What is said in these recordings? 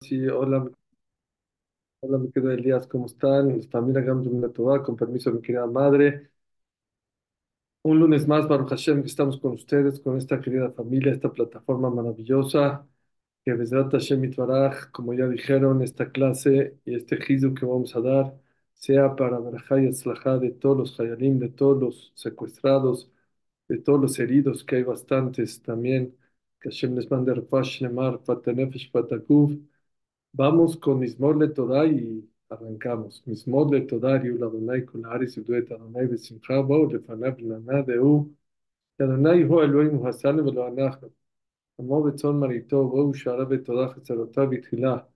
Sí, hola, hola, mi querido Elías, ¿cómo están? Familia Gamdum Toda, con permiso de mi querida madre. Un lunes más, Baruch Hashem, que estamos con ustedes, con esta querida familia, esta plataforma maravillosa, que Bezrat Hashem Itbaraj, como ya dijeron, esta clase y este jizu que vamos a dar, sea para Berajá y Atzlajá de todos los Hayalim, de todos los secuestrados, de todos los heridos, que hay bastantes también, que Hashem les mande Refash Nemar, Fatanefesh, Fatakuf, Vamos con Mismor Le Torah y arrancamos. Mismor Le Torah, Riul Adonai, con la Aris, Yuduet Adonai, Besimcha, Bau, Lefanav, Lana, Deu, Adonai, Ho, Elohim, Hassan, Velo Anach, Amo, Betzon, Marito, Bau, Shara, Betorah, Chetzarotá, Vitila,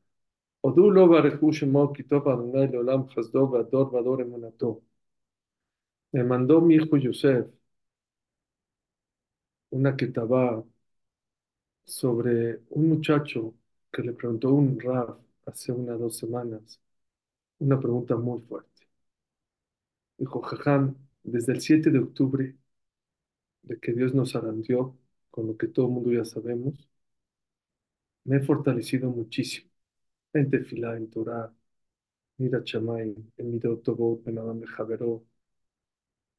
Odu, Lo, Barechu, Shemo, Kitov, Adonai, Leolam, Chazdo, Vador, Vador, Emunato. Me mandó mi hijo Yosef una quetabá sobre un muchacho que le preguntó un Rav hace unas dos semanas una pregunta muy fuerte. Dijo, Jajam, desde el 7 de octubre, de que Dios nos arandió, con lo que todo el mundo ya sabemos, me he fortalecido muchísimo. En Tefilá, en Torah, Mira Chamay, en Midot Tobot, en Adam Javeró.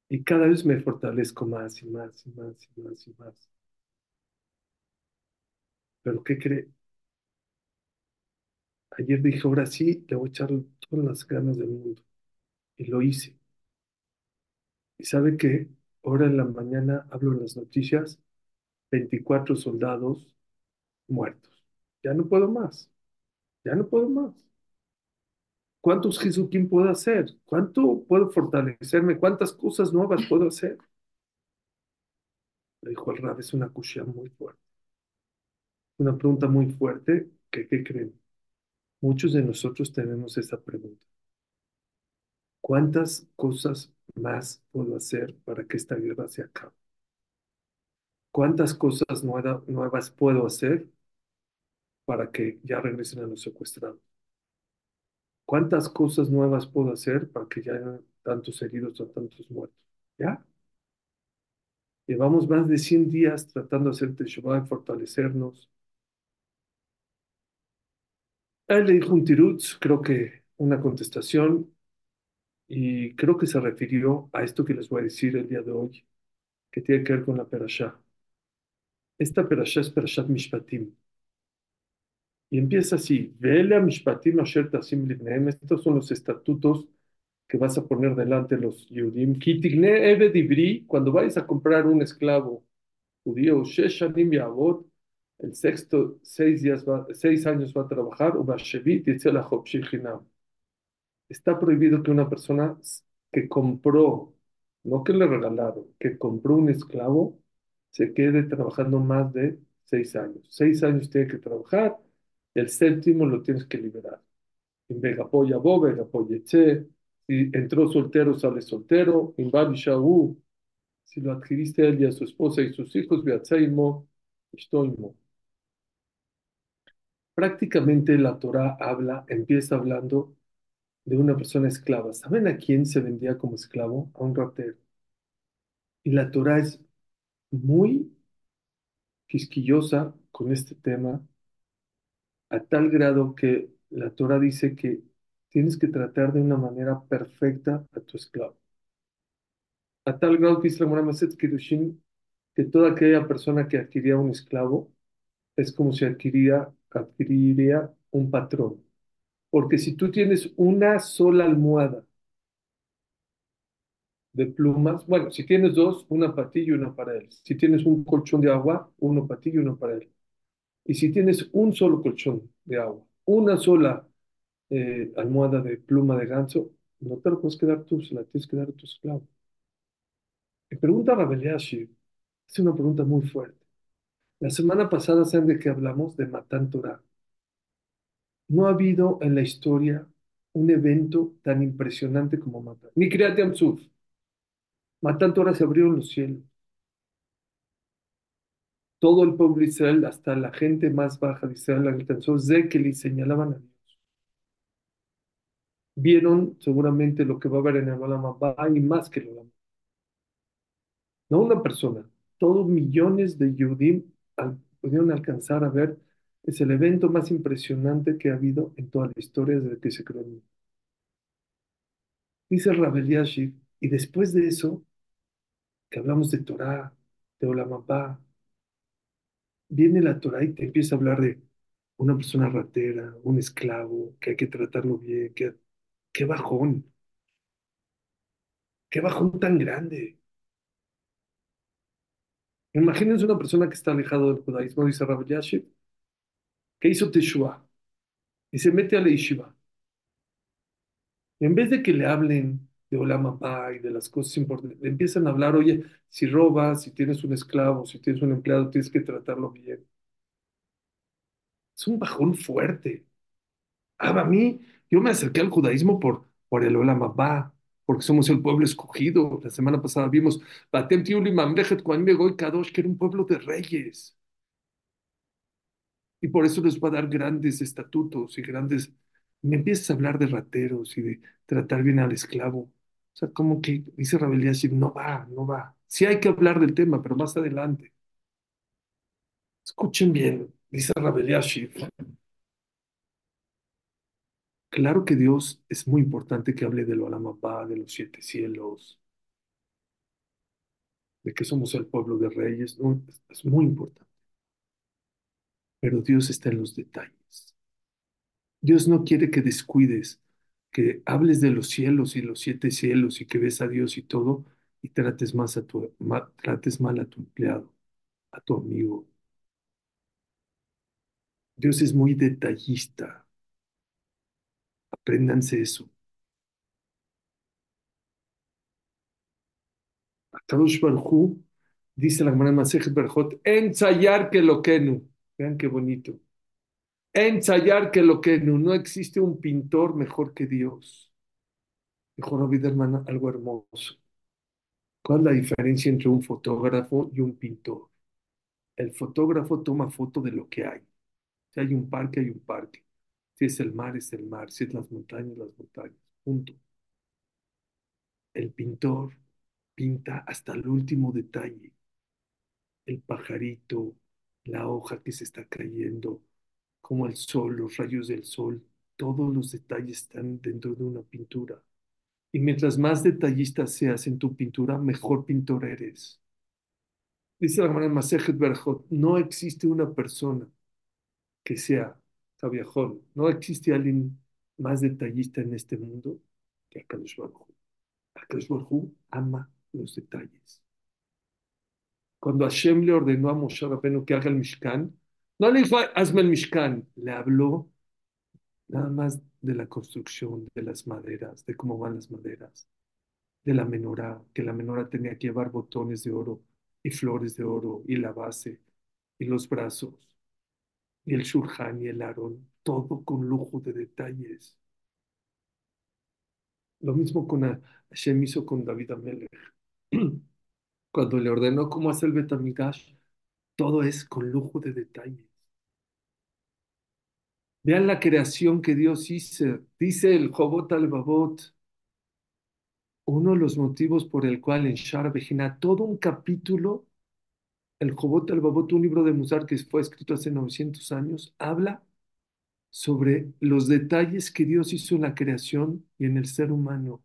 Y cada vez me fortalezco más y más y más y más y más. Pero ¿qué cree? Ayer dije, ahora sí, le voy a echar todas las ganas del mundo. Y lo hice. ¿Y sabe qué? Ahora en la mañana hablo en las noticias, 24 soldados muertos. Ya no puedo más. Ya no puedo más. ¿Cuántos Jesuquín puedo hacer? ¿Cuánto puedo fortalecerme? ¿Cuántas cosas nuevas puedo hacer? Le dijo el Rab, es una cuchilla muy fuerte. Una pregunta muy fuerte que, ¿qué creen? Muchos de nosotros tenemos esa pregunta. ¿Cuántas cosas más puedo hacer para que esta guerra se acabe? ¿Cuántas cosas nueva- nuevas puedo hacer para que ya regresen a los secuestrados? ¿Cuántas cosas nuevas puedo hacer para que ya hayan tantos heridos o tantos muertos? ¿Ya? Llevamos más de 100 días tratando de hacer Teshuvah y Él le dijo un tirutz, creo que una contestación, y creo que se refirió a esto que les voy a decir el día de hoy, que tiene que ver con la perashá. Esta perashá es perashat Mishpatim. Y empieza así, Vele a Mishpatim asher tasim. Estos son los estatutos que vas a poner delante de los Yudim. Kitigne eved ivri, cuando vayas a comprar un esclavo judío, Sheshanim Yavot, el sexto, seis, días va- seis años va a trabajar. Está prohibido que una persona que compró, no que le regalaron, que compró un esclavo, se quede trabajando más de seis años. Seis años tiene que trabajar, el séptimo lo tienes que liberar. Vega polla bo, vega polleche. Si entró soltero, sale soltero. Shaú. Si lo adquiriste a él y a su esposa y sus hijos, Ishtoimo. Prácticamente la Torah habla, empieza hablando de una persona esclava. ¿Saben a quién se vendía como esclavo? A un ratero. Y la Torah es muy quisquillosa con este tema, a tal grado que la Torah dice que tienes que tratar de una manera perfecta a tu esclavo. A tal grado que dice la Kiddushin que toda aquella persona que adquiría un esclavo es como si adquiría, adquiriría un patrón. Porque si tú tienes una sola almohada de plumas, bueno, si tienes dos, una para ti y una para él. Si tienes un colchón de agua, uno para ti y uno para él. Y si tienes un solo colchón de agua, una sola eh, almohada de pluma de ganso, no te lo puedes quedar tú, se la tienes que dar a tu esclavo. Me pregunta Rabel Yashir, es una pregunta muy fuerte. La semana pasada, ¿saben de qué hablamos? De Matan Torah. No ha habido en la historia un evento tan impresionante como Matan. Ni Kriyat Yamsuf. Matan Torah se abrieron los cielos. Todo el pueblo de Israel, hasta la gente más baja de Israel, alcanzó le señalaban a Dios. Vieron seguramente lo que va a haber en el Olam y más que el Olam. No una persona, todos millones de Yudim pudieron alcanzar a ver Es el evento más impresionante que ha habido en toda la historia desde que se creó. Dice Rabel y después de eso, que hablamos de Torah, de Olam Abba, viene la Torah y te empieza a hablar de una persona ratera, un esclavo, que hay que tratarlo bien, que, qué bajón, qué bajón tan grande. Imagínense una persona que está alejado del judaísmo, dice Rabbi Yashiv, que hizo Teshua y se mete a la yeshiva. En vez de que le hablen de Olam Abba y de las cosas importantes, le empiezan a hablar, oye, si robas, si tienes un esclavo, si tienes un empleado, tienes que tratarlo bien. Es un bajón fuerte. Ah, a mí, yo me acerqué al judaísmo por, por el Olam Abba, porque somos el pueblo escogido. La semana pasada vimos Batem Tiuli Mamlechet Goy Kadosh, que era un pueblo de reyes. Y por eso les va a dar grandes estatutos y grandes... Me empiezas a hablar de rateros y de tratar bien al esclavo. O sea, como que dice Rabel Yashiv, no va, no va. Sí hay que hablar del tema, pero más adelante. Escuchen bien, dice Rabel Yashiv. Claro que Dios es muy importante que hable del Olam Abba, de los siete cielos, de que somos el pueblo de reyes, ¿no? Es, muy importante. Pero Dios está en los detalles. Dios no quiere que descuides, que hables de los cielos y los siete cielos y que ves a Dios y todo y trates más a tu, trates mal a tu empleado, a tu amigo. Dios es muy detallista. Apréndanse eso. Kadosh Baruj Hu, dice la en Masejet Berajot, ensayar que lo quenu. Vean qué bonito. Ensayar que lo quenu. No existe un pintor mejor que Dios. Dijo Rabbi Derman algo hermoso. ¿Cuál es la diferencia entre un fotógrafo y un pintor? El fotógrafo toma foto de lo que hay. Si hay un parque, hay un parque. Si es el mar, es el mar. Si es las montañas, las montañas. Punto. El pintor pinta hasta el último detalle. El pajarito, la hoja que se está cayendo, como el sol, los rayos del sol. Todos los detalles están dentro de una pintura. Y mientras más detallista seas en tu pintura, mejor pintor eres. Dice la en Masejet Berajot, no existe una persona que sea No existe alguien más detallista en este mundo que Akadosh Baruj. Akadosh Baruj ama los detalles. Cuando Hashem le ordenó a Moshe Rabbeinu que haga el Mishkan, no le dijo, hazme el Mishkan, le habló nada más de la construcción, de las maderas, de cómo van las maderas, de la menorá, que la menorá tenía que llevar botones de oro y flores de oro y la base y los brazos y el shurjan y el arón, todo con lujo de detalles. Lo mismo con Hashem hizo con David Amelech. Cuando le ordenó cómo hacer el Betamigash, todo es con lujo de detalles. Vean la creación que Dios hizo. Dice el Jobot al-Babot, uno de los motivos por el cual en Shara Bejina, todo un capítulo, el Jobot al-Babot, un libro de Musar que fue escrito hace 900 años, habla sobre los detalles que Dios hizo en la creación y en el ser humano.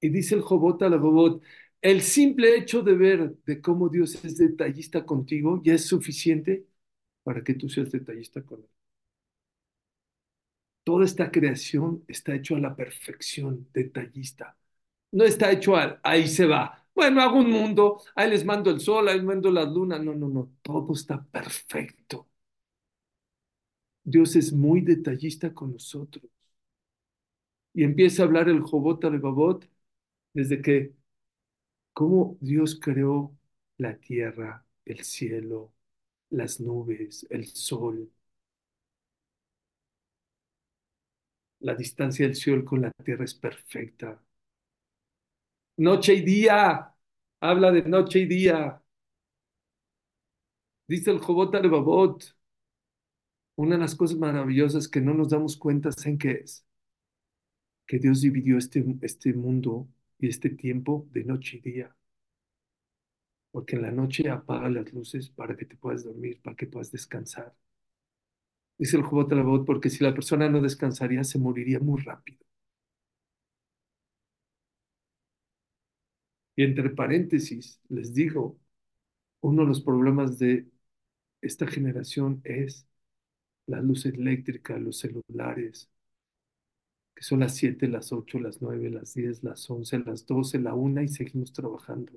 Y dice el Jobot al-Babot, el simple hecho de ver de cómo Dios es detallista contigo ya es suficiente para que tú seas detallista con él. Toda esta creación está hecho a la perfección, detallista. No está hecho a, ahí se va. Bueno, hago un mundo, ahí les mando el sol, ahí les mando la luna. No, no, no, todo está perfecto. Dios es muy detallista con nosotros. Y empieza a hablar el Jobot de Babot desde que, cómo Dios creó la tierra, el cielo, las nubes, el sol, la distancia del sol con la tierra es perfecta. Noche y día, habla de noche y día. Dice el Jobot de Babot, una de las cosas maravillosas que no nos damos cuenta, ¿saben qué es? Que Dios dividió este, este mundo y este tiempo de noche y día. porque en la noche apaga las luces para que te puedas dormir, para que puedas descansar. Dice el Jobot Alabot, porque si la persona no descansaría, se moriría muy rápido. Y entre paréntesis, les digo, uno de los problemas de esta generación es la luz eléctrica, los celulares, que son las 7, las 8, las 9, las 10, las 11, las 12, la una y seguimos trabajando.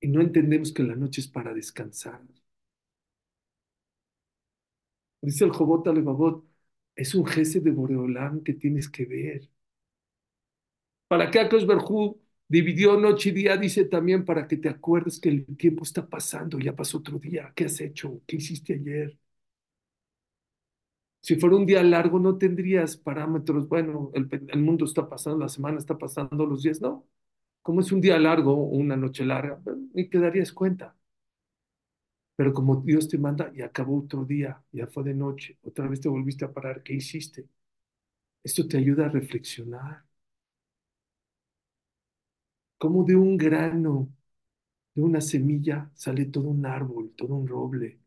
Y no entendemos que la noche es para descansar. Dice el Jobot Alevabot, es un jefe de Boreolán que tienes que ver. ¿Para qué Akash Barjú dividió noche y día? Dice también para que te acuerdes que el tiempo está pasando, ya pasó otro día. ¿Qué has hecho? ¿Qué hiciste ayer? Si fuera un día largo, no tendrías parámetros. Bueno, el, mundo está pasando, la semana está pasando, los días no. Como es un día largo una noche larga, ni te darías cuenta. Pero como Dios te manda y acabó otro día, ya fue de noche, otra vez te volviste a parar, ¿qué hiciste? Esto te ayuda a reflexionar. Como de un grano, de una semilla, sale todo un árbol, todo un roble,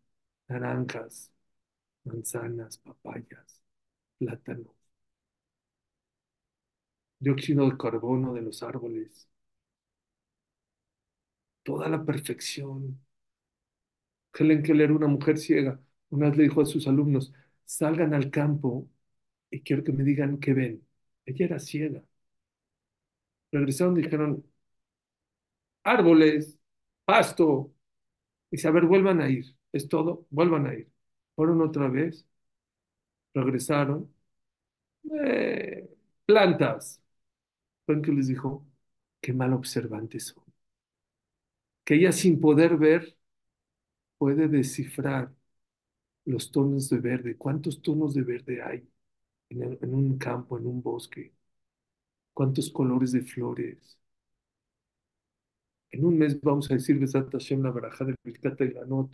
naranjas, manzanas, papayas, plátanos, dióxido de carbono de los árboles, toda la perfección. Helen Keller, una mujer ciega, una vez le dijo a sus alumnos, salgan al campo y quiero que me digan qué ven. Ella era ciega. Regresaron y dijeron, árboles, pasto. Dice, a ver, vuelvan a ir. Es todo, vuelvan a ir. Fueron otra vez, regresaron. eh, plantas. ¿Saben qué les dijo? Qué mal observantes son. Que ella sin poder ver puede descifrar los tonos de verde. ¿Cuántos tonos de verde hay en un campo, en un bosque? ¿Cuántos colores de flores? En un mes vamos a decir Besat Hashem la baraja de Birkat Eilanot.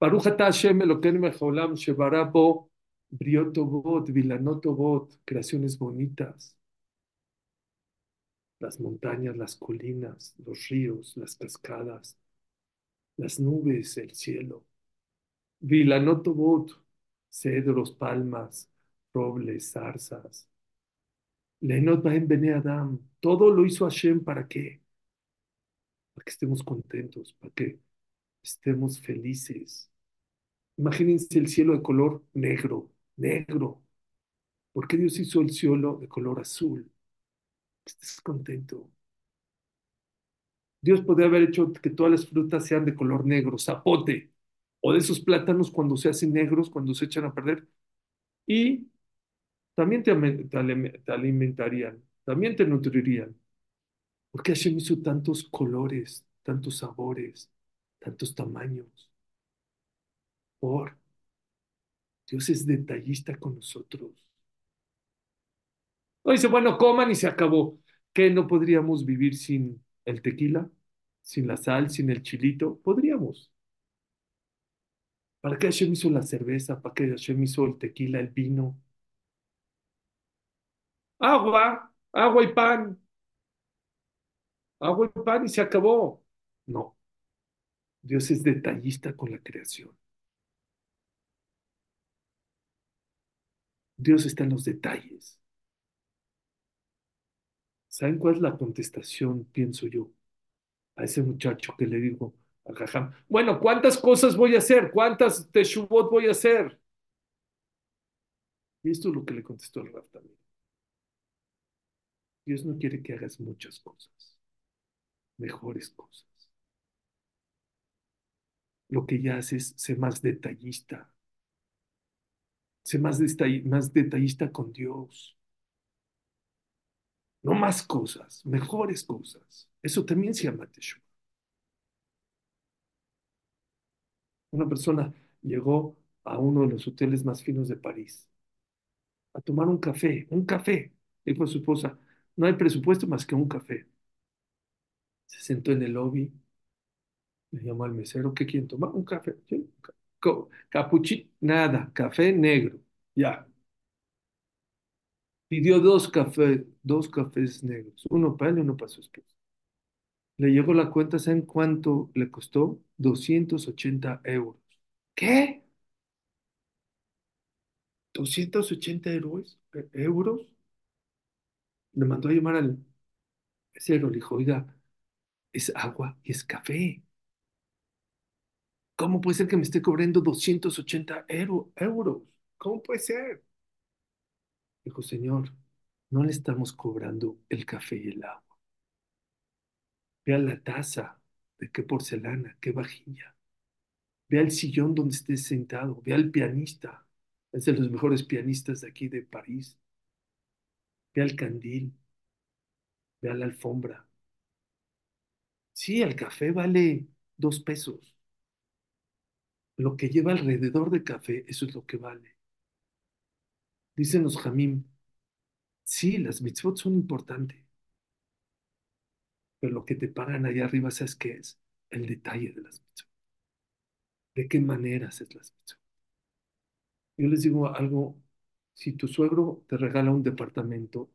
Baruch atah Hashem Elokeinu mejolam shebara bo briot tovot, vilanot tovot, creaciones bonitas, las montañas, las colinas, los ríos, las cascadas, las nubes, el cielo. Vilanot tovot, cedros, palmas, robles, zarzas. Leinot bahem bene Adam. Todo lo hizo Hashem para qué? Para que estemos contentos, para que estemos felices. Imagínense el cielo de color negro, negro. ¿Por qué Dios hizo el cielo de color azul? Que estés contento. Dios podría haber hecho que todas las frutas sean de color negro, zapote, o de esos plátanos cuando se hacen negros, cuando se echan a perder, y también te, te alimentarían, también te nutrirían. ¿Por qué Hashem hizo tantos colores, tantos sabores, tantos tamaños? Por Dios es detallista con nosotros. No dice, bueno, coman y se acabó. ¿Qué no podríamos vivir sin el tequila? ¿Sin la sal? ¿Sin el chilito? Podríamos. ¿Para qué Hashem hizo la cerveza? ¿Para qué Hashem hizo el tequila, el vino? Agua, agua y pan, agua y pan y se acabó. No, Dios es detallista con la creación. Dios está en los detalles. ¿Saben cuál es la contestación, pienso yo, a ese muchacho que le digo a Jajam? Bueno, ¿cuántas cosas voy a hacer? ¿Cuántas teshuvot voy a hacer? Y esto es lo que le contestó el Raf también. Dios no quiere que hagas muchas cosas, mejores cosas. Lo que ya haces, sé más detallista, sé más, detall- más detallista con Dios. No más cosas, mejores cosas. Eso también se llama Teshuvah. Una persona llegó a uno de los hoteles más finos de París a tomar un café, un café. Dijo a su esposa, no hay presupuesto más que un café. Se sentó en el lobby, le llamó al mesero, ¿qué quieren tomar? Un café. ¿Sí? Capuchino, nada, café negro. Ya. Pidió dos cafés, dos cafés negros, uno para él y uno para su esposa. Le llegó la cuenta, ¿saben cuánto le costó? 280 euros. ¿Qué? ¿280 euros? e- ¿Euros? Le mandó a llamar al mesero, le dijo, oiga, es agua y es café. ¿Cómo puede ser que me esté cobrando 280 euro- euros? ¿Cómo puede ser? Dijo, señor, no le estamos cobrando el café y el agua. Vea la taza, de qué porcelana, qué vajilla. Vea el sillón donde esté sentado. Vea el pianista. Es de los mejores pianistas de aquí de París. Vea el candil. Vea la alfombra. Sí, el café vale dos pesos. Lo que lleva alrededor de café, eso es lo que vale. Dicen los Jamim, sí, las mitzvot son importantes, pero lo que te pagan allá arriba, ¿sabes qué es? El detalle de las mitzvot. ¿De qué manera haces las mitzvot? Yo les digo algo, si tu suegro te regala un departamento,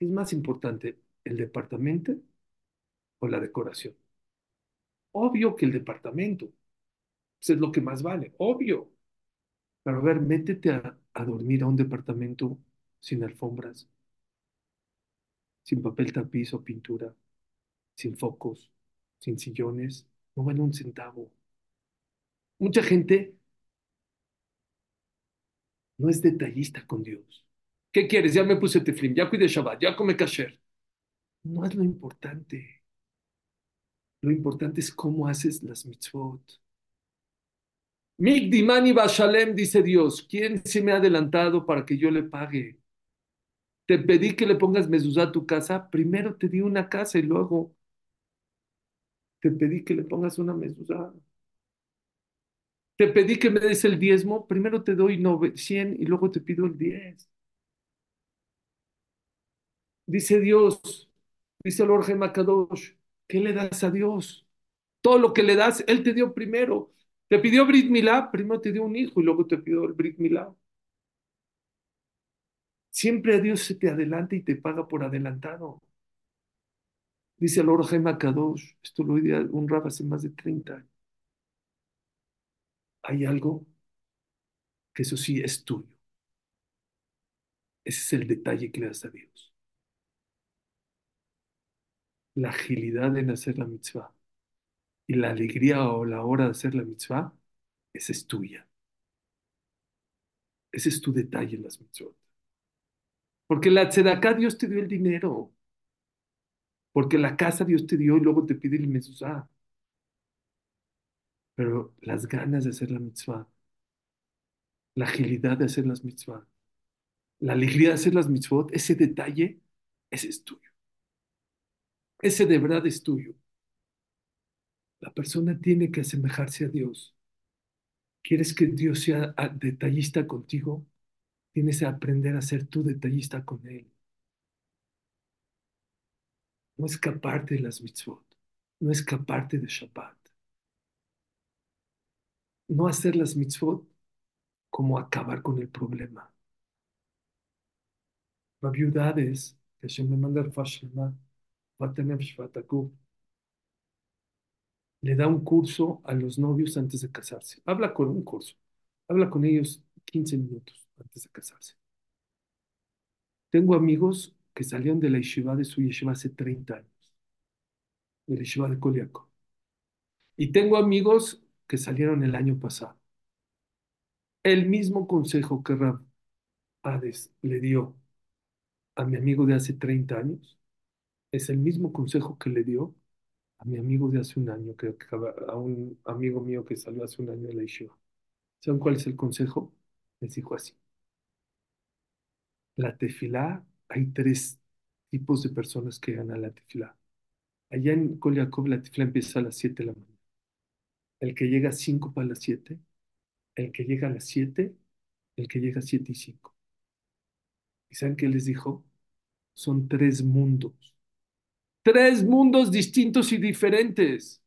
¿es más importante el departamento o la decoración? Obvio que el departamento, pues es lo que más vale, obvio. Pero a ver, métete a, a dormir a un departamento sin alfombras, sin papel tapiz o pintura, sin focos, sin sillones, no vale un centavo. Mucha gente no es detallista con Dios. ¿Qué quieres? Ya me puse teflim, ya cuide Shabbat, ya come kasher. No es lo importante. Lo importante es cómo haces las mitzvot. Migdimani Bashalem, dice Dios, ¿quién se me ha adelantado para que yo le pague? Te pedí que le pongas mezuzá a tu casa, primero te di una casa y luego te pedí que le pongas una mezuzá. Te pedí que me des el diezmo, primero te doy 100 y luego te pido el 10. Dice Dios, dice el Orge Makadosh, ¿qué le das a Dios? Todo lo que le das, Él te dio primero. Te pidió Brit Milá, primero te dio un hijo y luego te pidió el Brit Milá. Siempre a Dios se te adelanta y te paga por adelantado. Dice el Orge Makadosh, esto lo oí un rab hace más de 30 años. Hay algo que eso sí es tuyo. Ese es el detalle que le das a Dios. La agilidad en hacer la mitzvah y la alegría o la hora de hacer la mitzvah, esa es tuya. Ese es tu detalle en las mitzvot. Porque la tzedaká Dios te dio el dinero. Porque la casa Dios te dio y luego te pide el mezuzá. Pero las ganas de hacer la mitzvah, la agilidad de hacer las mitzvah, la alegría de hacer las mitzvot, ese detalle, ese es tuyo. Ese de verdad es tuyo. La persona tiene que asemejarse a Dios. ¿Quieres que Dios sea ah, detallista contigo? Tienes que aprender a ser tú detallista con Él. No escaparte de las mitzvot, no escaparte de Shabbat. No hacer las mitzvot como acabar con el problema. La viudad es que se me manda el Fashlema, le da un curso a los novios antes de casarse. Habla con un curso. Habla con ellos 15 minutos antes de casarse. Tengo amigos que salieron de la yeshiva de su yeshiva hace 30 años, de la yeshiva de Koliako. Y tengo amigos que salieron el año pasado. El mismo consejo que Rab Hades le dio a mi amigo de hace 30 años es el mismo consejo que le dio a mi amigo de hace un año, que, a un amigo mío que salió hace un año de la yeshiva. ¿Saben cuál es el consejo? Les dijo así. La tefilá, hay tres tipos de personas que a la tefilá. Allá en Kol Yaakov la tefilá empieza a las 7 de la mañana. El que llega a 5 para las 7, el que llega a las 7, el que llega a 7 y 5. ¿Y saben qué les dijo? Son tres mundos. Tres mundos distintos y diferentes.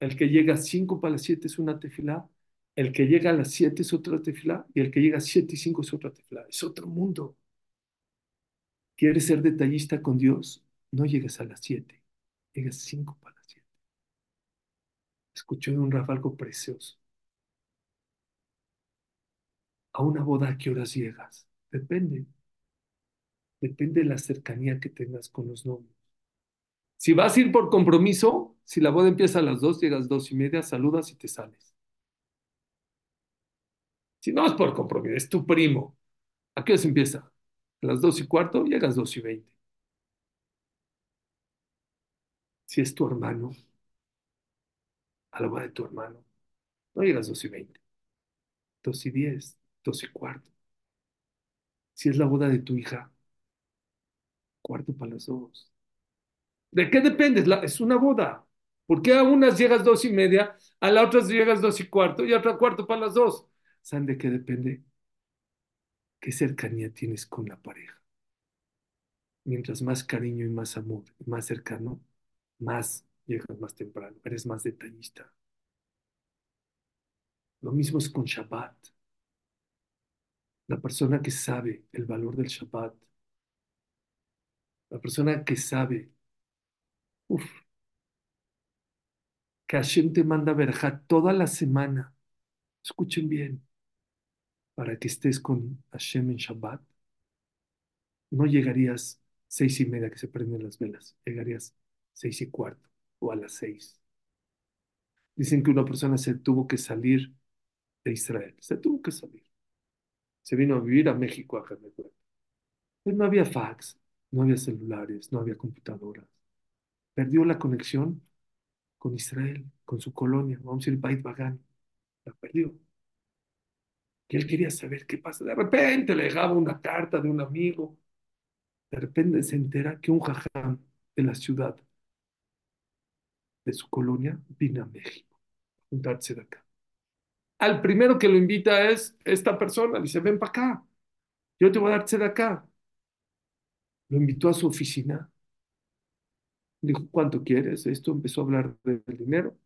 El que llega a 5 para las 7 es una tefilá, el que llega a las 7 es otra tefilá y el que llega a 7 y 5 es otra tefilá. Es otro mundo. ¿Quieres ser detallista con Dios? No llegues a las 7, Llegas cinco para las siete. Escuché un Rafa algo precioso. A una boda, ¿a qué horas llegas? Depende. Depende de la cercanía que tengas con los novios. Si vas a ir por compromiso, si la boda empieza a las dos, llegas dos y media, saludas y te sales. Si no es por compromiso, es tu primo. ¿A qué hora se empieza? A las dos y cuarto, llegas dos y veinte. Si es tu hermano, a la boda de tu hermano, no llegas dos y veinte, dos y diez, dos y cuarto. Si es la boda de tu hija, cuarto para las dos. ¿De qué depende? Es, una boda. ¿Por qué a unas llegas dos y media, a la otras llegas dos y cuarto y a otra cuarto para las dos? ¿Saben de qué depende? ¿Qué cercanía tienes con la pareja? Mientras más cariño y más amor, más cercano, más llegas más temprano, eres más detallista. Lo mismo es con Shabbat. La persona que sabe el valor del Shabbat, la persona que sabe, que Hashem te manda verja toda la semana, escuchen bien, para que estés con Hashem en Shabbat, no llegarías seis y media que se prenden las velas, llegarías seis y cuarto o a las seis. Dicen que una persona se tuvo que salir de Israel, se tuvo que salir. Se vino a vivir a México, a. Pues no había fax, no había celulares, no había computadoras. Perdió la conexión con Israel, con su colonia, vamos a decir Beit Bagan, la perdió. Y él quería saber qué pasa. De repente le llegaba una carta de un amigo, de repente se entera que un jajam de la ciudad, de su colonia, vino a México a juntarse de acá. Al primero que lo invita es esta persona, dice, ven para acá, yo te voy a dar de acá. Lo invitó a su oficina, dijo, ¿cuánto quieres? Esto empezó a hablar del dinero.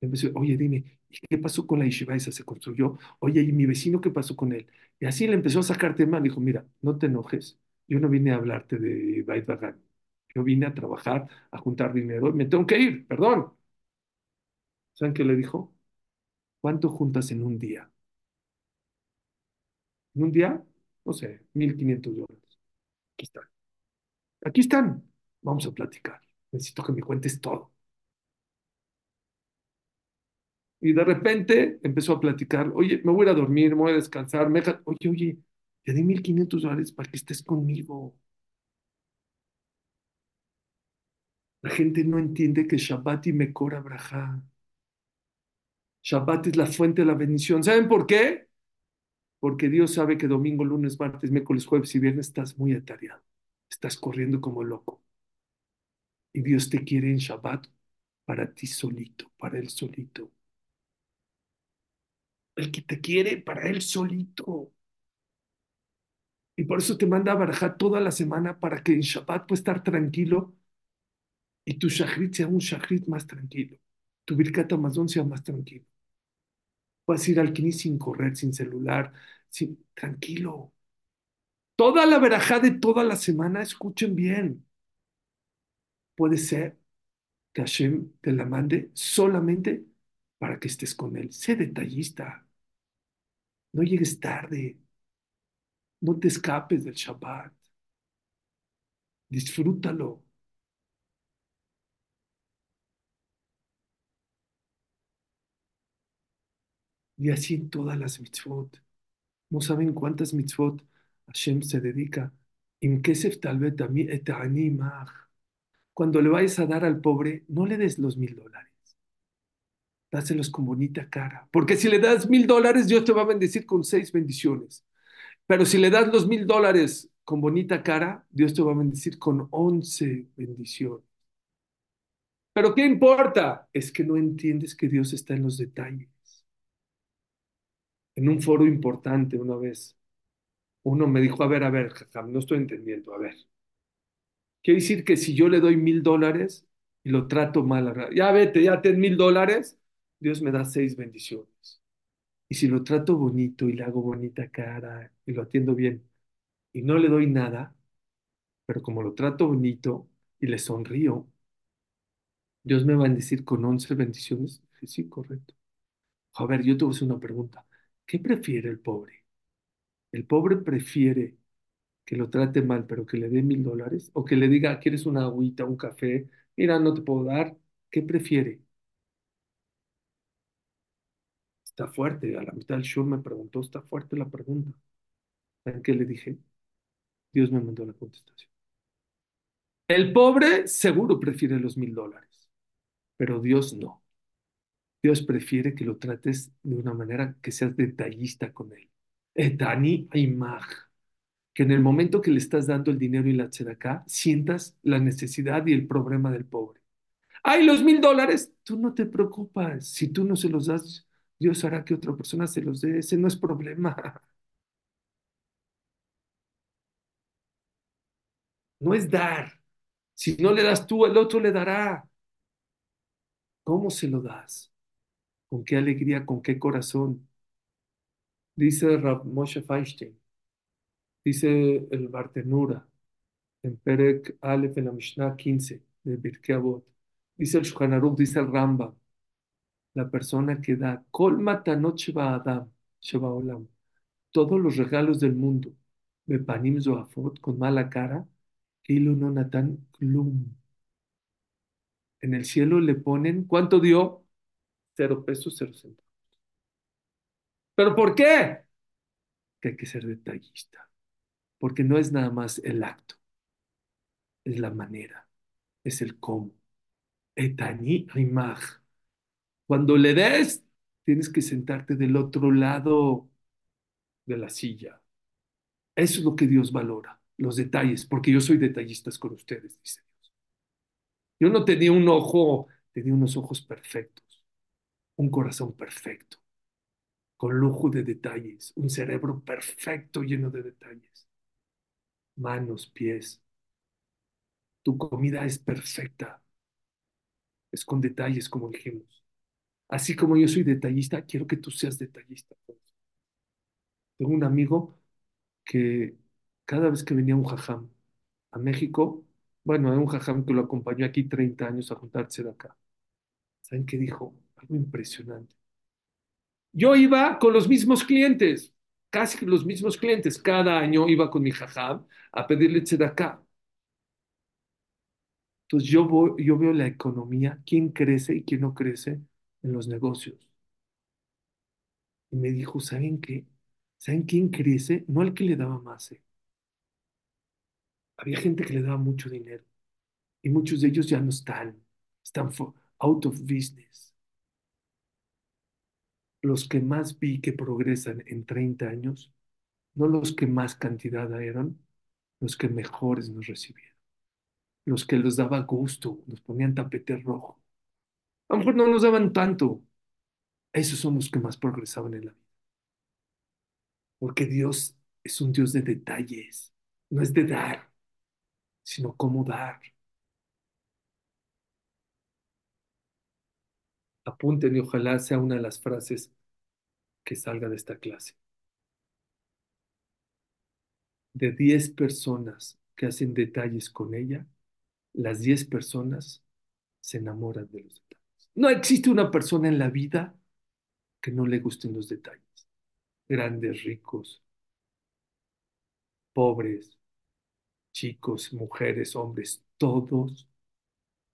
Empezó, oye, dime, ¿y qué pasó con la yeshiva? ¿Se construyó? Oye, ¿y mi vecino qué pasó con él? Y así le empezó a sacar tema. Le dijo, mira, no te enojes. Yo no vine a hablarte de Beit Bagan. Yo vine a trabajar, a juntar dinero me tengo que ir, perdón. ¿Saben qué le dijo? ¿Cuánto juntas en un día? En un día, no sé, 1.500 dólares. Aquí están. Aquí están. Vamos a platicar. Necesito que me cuentes todo. Y de repente empezó a platicar, oye, me voy a ir a dormir, me voy a descansar, me oye, oye, te di 1.500 dólares para que estés conmigo. La gente no entiende que Shabbat y Mekor Abraha. Shabbat es la fuente de la bendición. ¿Saben por qué? Porque Dios sabe que domingo, lunes, martes, miércoles, jueves y viernes estás muy atareado. Estás corriendo como loco. Y Dios te quiere en Shabbat para ti solito, para Él solito. El que te quiere para Él solito. Y por eso te manda a barajar toda la semana para que en Shabbat puedas estar tranquilo y tu shachrit sea un shachrit más tranquilo. Tu Birkat Hamazon sea más tranquilo. Puedes ir al Kini sin correr, sin celular, sin, tranquilo. Toda la verajá de toda la semana, escuchen bien. Puede ser que Hashem te la mande solamente para que estés con él. Sé detallista. No llegues tarde. No te escapes del Shabbat. Disfrútalo. Y así en todas las mitzvot. No saben cuántas mitzvot Hashem se dedica. Im kesef talvet ami et animach. Cuando le vayas a dar al pobre, no le des los mil dólares. Dáselos con bonita cara. Porque si le das mil dólares, Dios te va a bendecir con seis bendiciones. Pero si le das los mil dólares con bonita cara, Dios te va a bendecir con once bendiciones. Pero ¿qué importa? Es que no entiendes que Dios está en los detalles. En un foro importante una vez, uno me dijo, a ver, a ver, no estoy entendiendo, a ver. Quiere decir que si yo le doy mil dólares y lo trato mal, ya vete, ya ten mil dólares, Dios me da seis bendiciones. Y si lo trato bonito y le hago bonita cara y lo atiendo bien y no le doy nada, pero como lo trato bonito y le sonrío, Dios me va a bendecir con 11 bendiciones. Sí, correcto. A ver, yo te voy a hacer una pregunta. ¿Qué prefiere el pobre? ¿El pobre prefiere que lo trate mal, pero que le dé mil dólares? ¿O que le diga, ¿quieres una agüita, un café? Mira, no te puedo dar. ¿Qué prefiere? Está fuerte. A la mitad del show me preguntó, está fuerte la pregunta. ¿Saben qué le dije? Dios me mandó la contestación. El pobre seguro prefiere los mil dólares, pero Dios no. Dios prefiere que lo trates de una manera que seas detallista con él. Etani Aimaj, que en el momento que le estás dando el dinero y la tzedakah, sientas la necesidad y el problema del pobre. ¡Ay, los mil dólares! Tú no te preocupas. Si tú no se los das, Dios hará que otra persona se los dé. Ese no es problema. No es dar. Si no le das tú, el otro le dará. ¿Cómo se lo das? ¿Con qué alegría? ¿Con qué corazón? Dice Rav Moshe Feinstein, dice el Bartenura, en Perek Aleph en la Mishnah 15 de Birkei dice el Shulchan Aruch, dice el Rambam, la persona que da Kol Matanot Sheba Adam, Sheba Olam, todos los regalos del mundo, Bepanim Zoafot, con mala cara, Kilo no Natan Klum. En el cielo le ponen, ¿cuánto dio? Cero pesos, cero centavos. ¿Pero por qué? Que hay que ser detallista, porque no es nada más el acto, es la manera, es el cómo. Etani Rimaj. Cuando le des, tienes que sentarte del otro lado de la silla. Eso es lo que Dios valora, los detalles, porque yo soy detallista con ustedes, dice Dios. Yo no tenía un ojo, tenía unos ojos perfectos, un corazón perfecto, con lujo de detalles, un cerebro perfecto lleno de detalles, manos, pies. Tu comida es perfecta, es con detalles, como dijimos. Así como yo soy detallista, quiero que tú seas detallista. Tengo un amigo que cada vez que venía un jajam a México, bueno, un jajam que lo acompañó aquí 30 años a juntarse de acá. ¿Saben qué dijo? Algo impresionante. Yo iba con los mismos clientes, casi los mismos clientes. Cada año iba con mi jajam a pedirle tzedakah. Entonces yo veo la economía, quién crece y quién no crece en los negocios. Y me dijo, ¿saben qué? ¿Saben quién crece? No al que le daba más. ¿eh? Había gente que le daba mucho dinero y muchos de ellos ya no están, están out of business. Los que más vi que progresan en 30 años, no los que más cantidad eran, los que mejores nos recibieron, los que les daba gusto, nos ponían tapete rojo. A lo mejor no nos daban tanto, esos son los que más progresaban en la vida. Porque Dios es un Dios de detalles, no es de dar, sino cómo dar. Apunten y ojalá sea una de las frases que salga de esta clase. De 10 personas que hacen detalles con ella, las 10 personas se enamoran de los detalles. No existe una persona en la vida que no le gusten los detalles. Grandes, ricos, pobres, chicos, mujeres, hombres, todos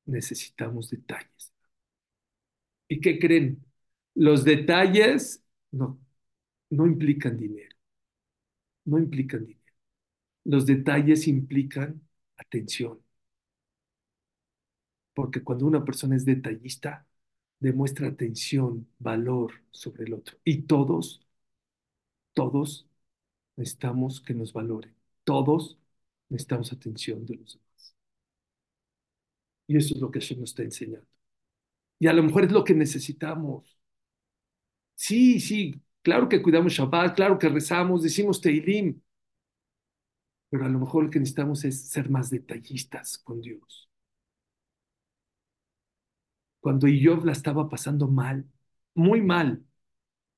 necesitamos detalles. ¿Y qué creen? Los detalles no, no implican dinero. No implican dinero. Los detalles implican atención. Porque cuando una persona es detallista, demuestra atención, valor sobre el otro. Y todos, todos necesitamos que nos valoren. Todos necesitamos atención de los demás. Y eso es lo que Hashem nos está enseñando. Y a lo mejor es lo que necesitamos. Sí, sí, claro que cuidamos Shabbat, claro que rezamos, decimos Teilim, pero a lo mejor lo que necesitamos es ser más detallistas con Dios. Cuando Iov la estaba pasando mal, muy mal,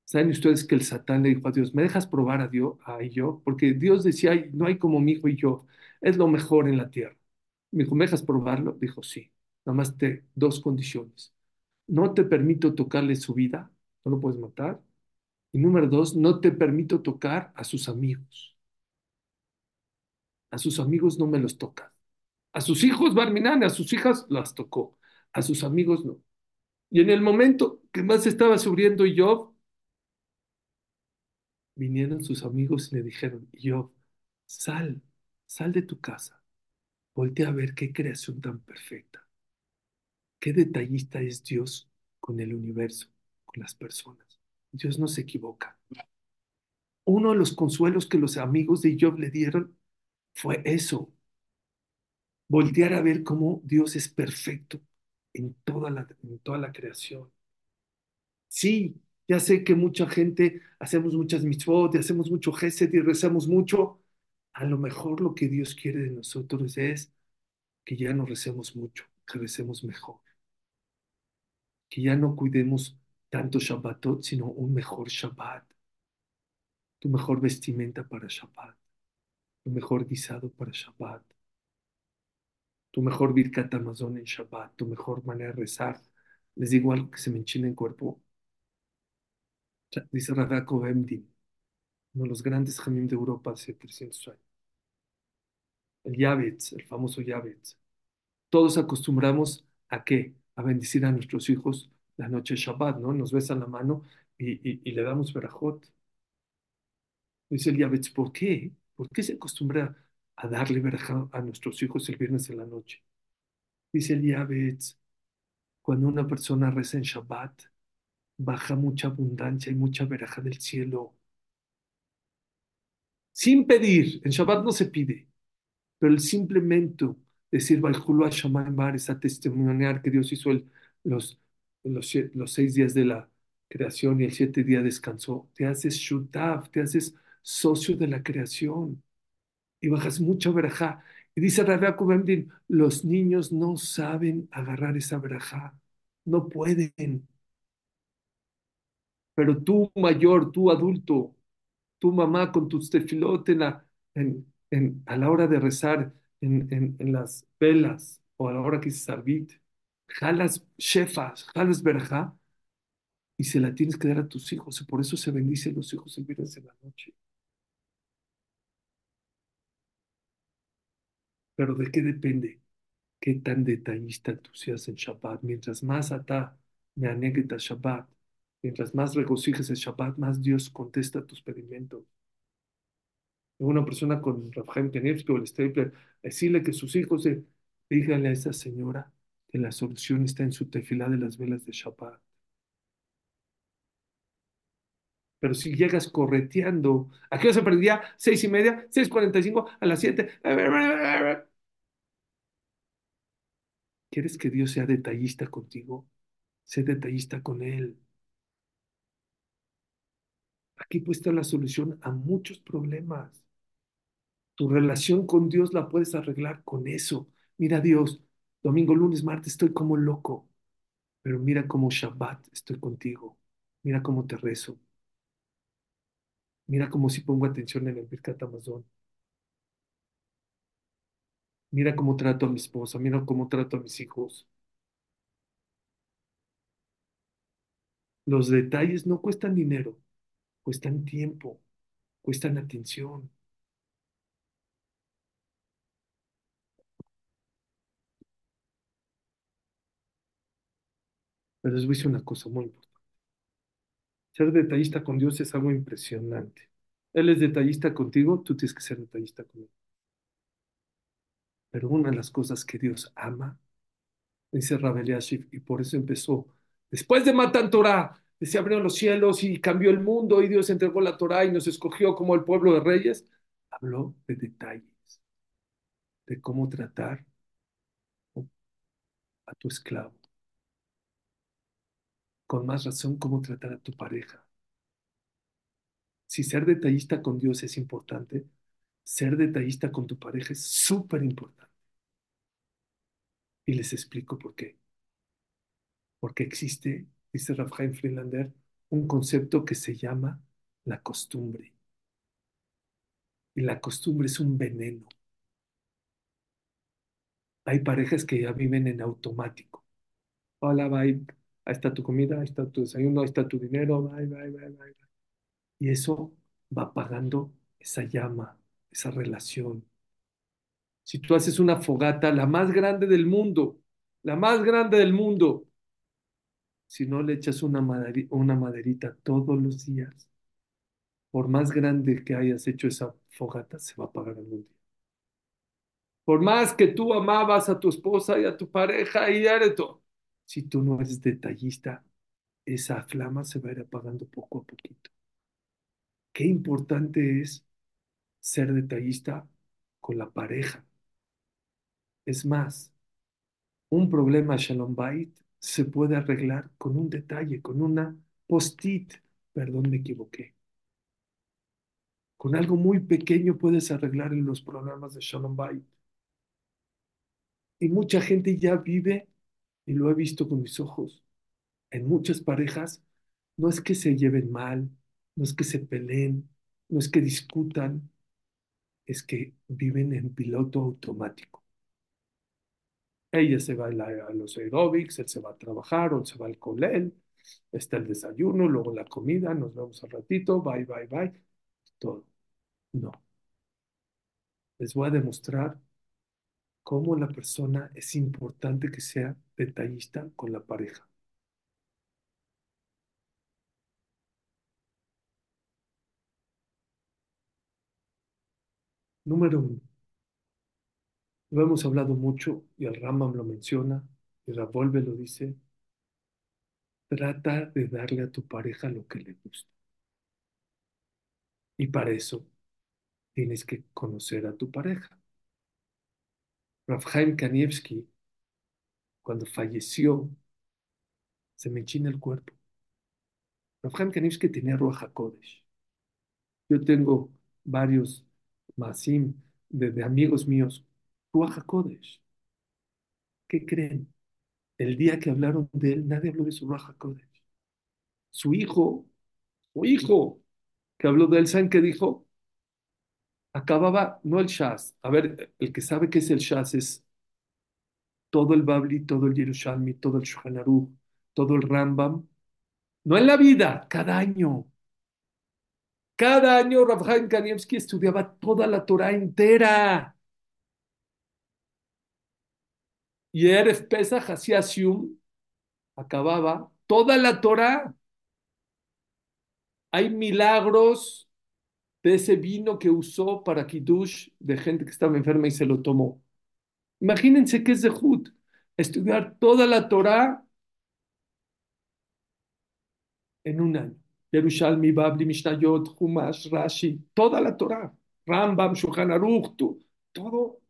¿saben ustedes que el Satán le dijo a Dios, ¿me dejas probar a Dios, a Iov? Porque Dios decía, no hay como mi hijo y yo, es lo mejor en la tierra. Me dijo, ¿me dejas probarlo? Dijo, sí. Nada más te, dos condiciones. No te permito tocarle su vida, no lo puedes matar. Y número dos, no te permito tocar a sus amigos. A sus amigos no me los toca. A sus hijos, Barminan, a sus hijas las tocó. A sus amigos no. Y en el momento que más estaba sufriendo Job, vinieron sus amigos y le dijeron, Job, sal, sal de tu casa. Voltea a ver qué creación tan perfecta. Qué detallista es Dios con el universo, con las personas. Dios no se equivoca. Uno de los consuelos que los amigos de Job le dieron fue eso. Voltear a ver cómo Dios es perfecto en toda la, creación. Sí, ya sé que mucha gente hacemos muchas mitzvot y hacemos mucho gesed y rezamos mucho. A lo mejor lo que Dios quiere de nosotros es que ya no recemos mucho, que recemos mejor. Que ya no cuidemos tanto Shabbatot, sino un mejor Shabbat. Tu mejor vestimenta para Shabbat. Tu mejor guisado para Shabbat. Tu mejor Birkat Amazon en Shabbat. Tu mejor manera de rezar. Les digo algo que se me enchina el cuerpo. Dice Radako Emdim, uno de los grandes jamim de Europa hace 300 años. El Yavetz, el famoso Yavetz. Todos acostumbramos a qué? A bendecir a nuestros hijos la noche de Shabbat, ¿no? Nos besan la mano y, le damos verajot. Dice el Yavetz, ¿por qué? ¿Por qué se acostumbra a darle verajot a nuestros hijos el viernes en la noche? Dice el Yavetz, cuando una persona reza en Shabbat, baja mucha abundancia y mucha veraja del cielo. Sin pedir, en Shabbat no se pide, pero el simplemente decir Valhulu Hashamayim es a testimoniar que Dios hizo el, los, los, seis días de la creación y el siete día descansó. Te haces shutav, te haces socio de la creación y bajas mucha verajá. Y dice Rabbi Bemdin, los niños no saben agarrar esa verajá, no pueden. Pero tú mayor, tú adulto, tu mamá con tus tefilot en la, en, en, a la hora de rezar en, las velas o a la hora que se arbit, jalas shefas, jalas verja y se la tienes que dar a tus hijos. Y por eso se bendice a los hijos el viernes de la noche. Pero ¿de qué depende? ¿Qué tan detallista tú seas en Shabbat? Mientras más ata me anegueta Shabbat, Mientras más regocijes el Shabbat, más Dios contesta tus pedimentos. Una persona con Rafael Kenevsky o el Stapler, decirle que sus hijos, díganle a esa señora que la solución está en su tefilá de las velas de Shabbat. Pero si llegas correteando, ¿a qué hora se perdía? ¿Seis y media? ¿Seis cuarenta y cinco? ¿A las siete? ¿Quieres que Dios sea detallista contigo? Sé detallista con Él. Aquí puede estar la solución a muchos problemas. Tu relación con Dios la puedes arreglar con eso. Mira Dios, domingo, lunes, martes estoy como loco, pero mira cómo Shabbat estoy contigo. Mira cómo te rezo. Mira cómo si pongo atención en el Birkat Amazon. Mira cómo trato a mi esposa, mira cómo trato a mis hijos. Los detalles no cuestan dinero cuestan tiempo, cuestan atención. Pero les voy a decir una cosa muy importante. Ser detallista con Dios es algo impresionante. Él es detallista contigo, tú tienes que ser detallista con él. Pero una de las cosas que Dios ama, dice Rabel y por eso empezó, después de Matan Torah, se abrieron los cielos y cambió el mundo y Dios entregó la Torah y nos escogió como el pueblo de reyes, habló de detalles, de cómo tratar a tu esclavo. Con más razón, cómo tratar a tu pareja. Si ser detallista con Dios es importante, ser detallista con tu pareja es súper importante. Y les explico por qué. Porque existe dice Rafael Friedlander, un concepto que se llama la costumbre. Y la costumbre es un veneno. Hay parejas que ya viven en automático. Hola, bye. Ahí está tu comida, ahí está tu desayuno, ahí está tu dinero, bye, bye, bye. Y eso va apagando esa llama, esa relación. Si tú haces una fogata, la más grande del mundo, la más grande del mundo, si no le echas una, maderi- una maderita todos los días, por más grande que hayas hecho esa fogata, se va a apagar algún día. Por más que tú amabas a tu esposa y a tu pareja y a todo, si tú no eres detallista, esa flama se va a ir apagando poco a poquito. Qué importante es ser detallista con la pareja. Es más, un problema Shalom Bait se puede arreglar con un detalle, con una post-it. Perdón, me equivoqué. Con algo muy pequeño puedes arreglar los problemas de Shalom Bait. Y mucha gente ya vive, y lo he visto con mis ojos, en muchas parejas, no es que se lleven mal, no es que se peleen, no es que discutan, es que viven en piloto automático. Ella se va a, los aeróbics, él se va a trabajar, o se va al colel, está el desayuno, luego la comida, nos vemos al ratito, bye, bye, bye, todo. No, les voy a demostrar cómo la persona es importante que sea detallista con la pareja. Número uno, lo hemos hablado mucho y el Rambam lo menciona y Ravolve lo dice, trata de darle a tu pareja lo que le gusta. Y para eso tienes que conocer a tu pareja. Rav Chaim Kanievski, cuando falleció, se me enchina el cuerpo. Rav Chaim Kanievski tenía Ruach HaKodesh. Yo tengo varios masim de, de amigos míos, Ruach HaKodesh. ¿Qué creen? El día que hablaron de él, nadie habló de su Ruach HaKodesh. Su hijo, su hijo, que habló de él, ¿saben qué dijo? Acababa, no el Shas, a ver, el que sabe qué es el Shas es todo el Babli, todo el Yerushalmi, todo el Shulchan todo el Rambam, no en la vida, cada año. Cada año Rav Kanievski estudiaba toda la Torah entera. Y Erev Pesach hacía acababa toda la Torah. Hay milagros de ese vino que usó para Kiddush de gente que estaba enferma y se lo tomó. Imagínense qué es de Jud, estudiar toda la Torah en un año. Yerushalmi, Babli, Mishnayot, Humash, Rashi, toda la Torah. Rambam, Shulchan Aruch, todo.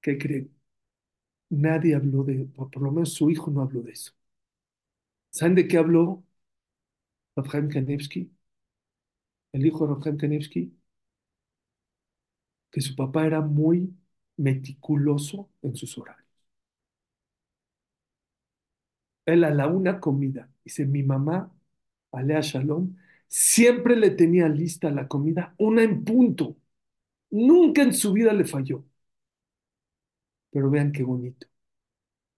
¿Qué creen? Nadie habló de, por lo menos su hijo no habló de eso. ¿Saben de qué habló Rav Chaim Kanievski? El hijo de Chaim Kanievski, que su papá era muy meticuloso en sus horarios. Él a la una comida, dice, mi mamá, Alea Shalom, siempre le tenía lista la comida, una en punto. Nunca en su vida le falló. Pero vean qué bonito.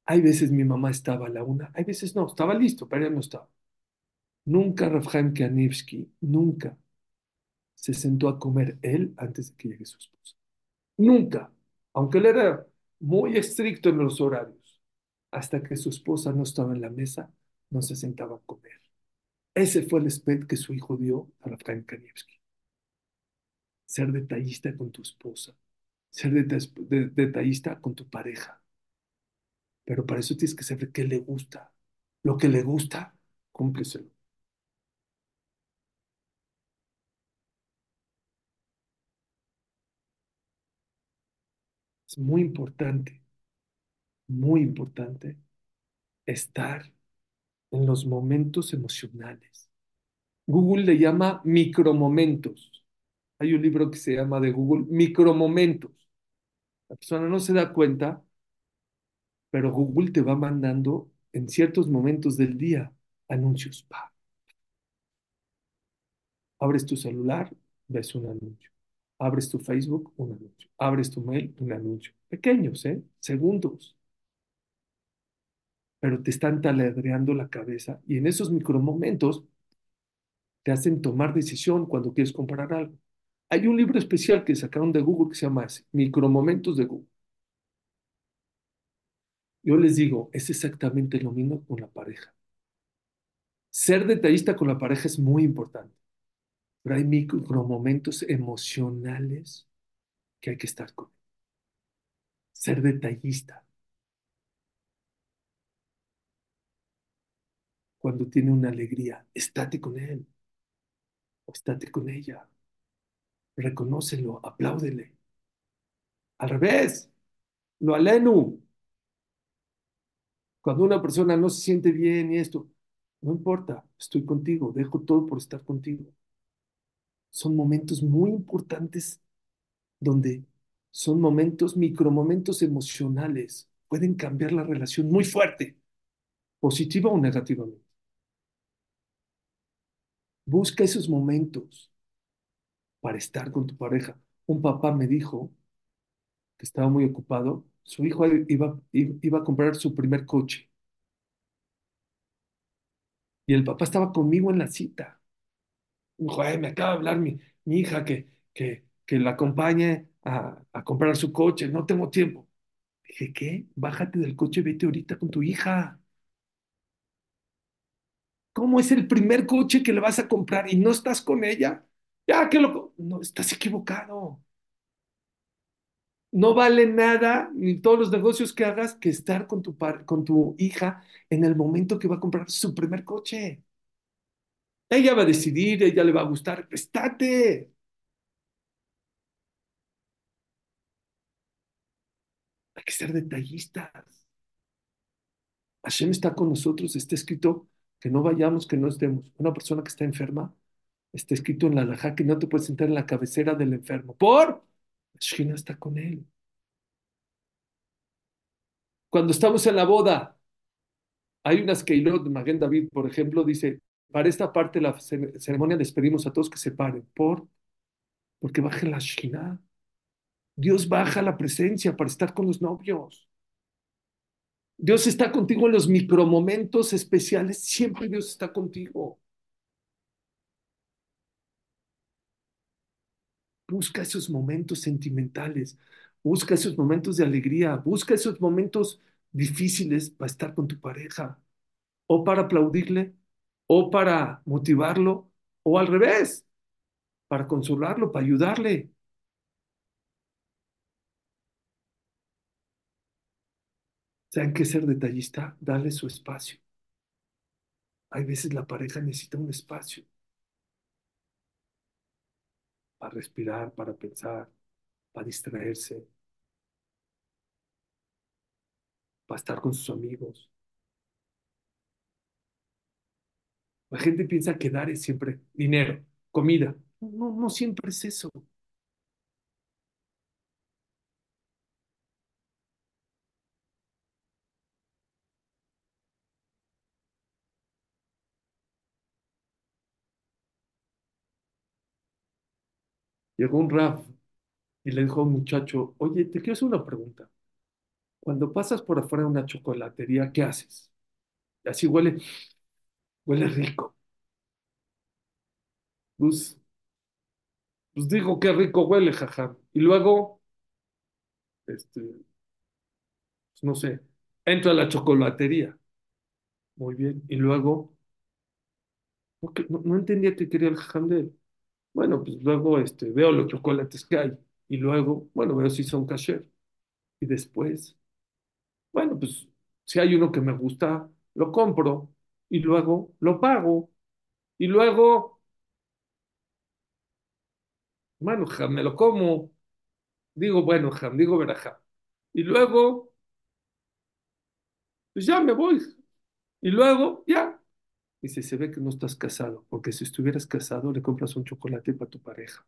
Hay veces mi mamá estaba a la una, hay veces no, estaba listo, pero ella no estaba. Nunca Rav Chaim Kanievski, nunca se sentó a comer él antes de que llegue su esposa. Nunca, aunque él era muy estricto en los horarios, hasta que su esposa no estaba en la mesa, no se sentaba a comer. Ese fue el sped que su hijo dio a Chaim Kanievski. Ser detallista con tu esposa, ser deta- de- detallista con tu pareja. Pero para eso tienes que saber qué le gusta. Lo que le gusta, cúmpleselo. Muy importante, muy importante estar en los momentos emocionales. Google le llama micromomentos. Hay un libro que se llama de Google Micromomentos. La persona no se da cuenta, pero Google te va mandando en ciertos momentos del día anuncios. Pa. Abres tu celular, ves un anuncio. Abres tu Facebook, un anuncio. Abres tu mail, un anuncio. Pequeños, ¿eh? Segundos. Pero te están taladreando la cabeza y en esos micromomentos te hacen tomar decisión cuando quieres comprar algo. Hay un libro especial que sacaron de Google que se llama Micromomentos de Google. Yo les digo, es exactamente lo mismo con la pareja. Ser detallista con la pareja es muy importante, pero hay micromomentos emocionales que hay que estar con. Ser detallista. Cuando tiene una alegría, estate con él o estate con ella. Reconócelo, apláudele. Al revés, lo alenu. Cuando una persona no se siente bien y esto, no importa, estoy contigo, dejo todo por estar contigo. Son momentos muy importantes donde son momentos, micromomentos emocionales. Pueden cambiar la relación muy fuerte, positiva o negativamente. Busca esos momentos para estar con tu pareja. Un papá me dijo que estaba muy ocupado, su hijo iba, iba a comprar su primer coche y el papá estaba conmigo en la cita. Dijo, "Ay, me acaba de hablar mi, hija que, que, que la acompañe a, a comprar su coche, no tengo tiempo. Dije, ¿qué? Bájate del coche y vete ahorita con tu hija. ¿Cómo es el primer coche que le vas a comprar y no estás con ella? Ya que lo... No, estás equivocado. No vale nada, ni todos los negocios que hagas, que estar con tu, con tu hija en el momento que va a comprar su primer coche. Ella va a decidir, ella le va a gustar. Estate. Hay que ser detallistas. Hashem está con nosotros, está escrito que no vayamos, que no estemos. Una persona que está enferma, está escrito en la alajá que no te puedes sentar en la cabecera del enfermo. ¿Por? Shekhinah está con él. Cuando estamos en la boda, hay unas Keilot Maguen David, por ejemplo, dice, para esta parte de la ce- ceremonia les pedimos a todos que se paren. ¿Por? Porque baje la Shekhinah. Dios baja la presencia para estar con los novios. Dios está contigo en los micromomentos especiales. Siempre Dios está contigo. Busca esos momentos sentimentales. Busca esos momentos de alegría. Busca esos momentos difíciles para estar con tu pareja. O para aplaudirle, o para motivarlo, o al revés, para consolarlo, para ayudarle. ¿Saben qué es ser detallista? Darle su espacio. Hay veces la pareja necesita un espacio para respirar, para pensar, para distraerse, para estar con sus amigos. La gente piensa que dar es siempre dinero, comida. No, no, siempre es eso. Llegó un Raf y le dijo a un muchacho, oye, te quiero hacer una pregunta. Cuando pasas por afuera de una chocolatería, ¿qué haces? Y así huele, huele rico. Pues, pues digo, qué rico huele, jaja. Y luego, este, pues no sé, entro a la chocolatería. Muy bien. Y luego, no- no entendía qué quería el jajam de él. Bueno, pues luego este, veo los chocolates que hay. Y luego, bueno, veo si son kasher. Y después, bueno, pues si hay uno que me gusta, lo compro. Y luego lo pago. Y luego, bueno, jam, me lo como. Digo, bueno, jam, digo verajá. Y luego, pues ya me voy. Y luego, ya. Dice, se ve que no estás casado, porque si estuvieras casado, le compras un chocolate para tu pareja.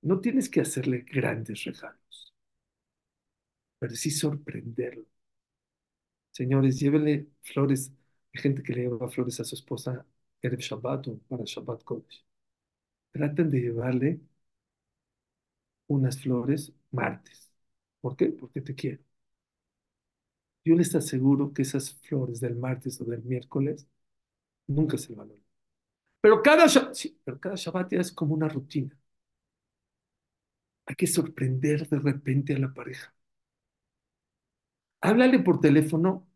No tienes que hacerle grandes regalos, pero sí sorprenderlo. Señores, llévenle flores. Hay gente que le lleva flores a su esposa Erev Shabbat o para Shabbat Kodesh. Tratan de llevarle unas flores martes. ¿Por qué? Porque te quiero. Yo les aseguro que esas flores del martes o del miércoles nunca se valoran. Pero cada, Shabbat es como una rutina. Hay que sorprender de repente a la pareja. Háblale por teléfono.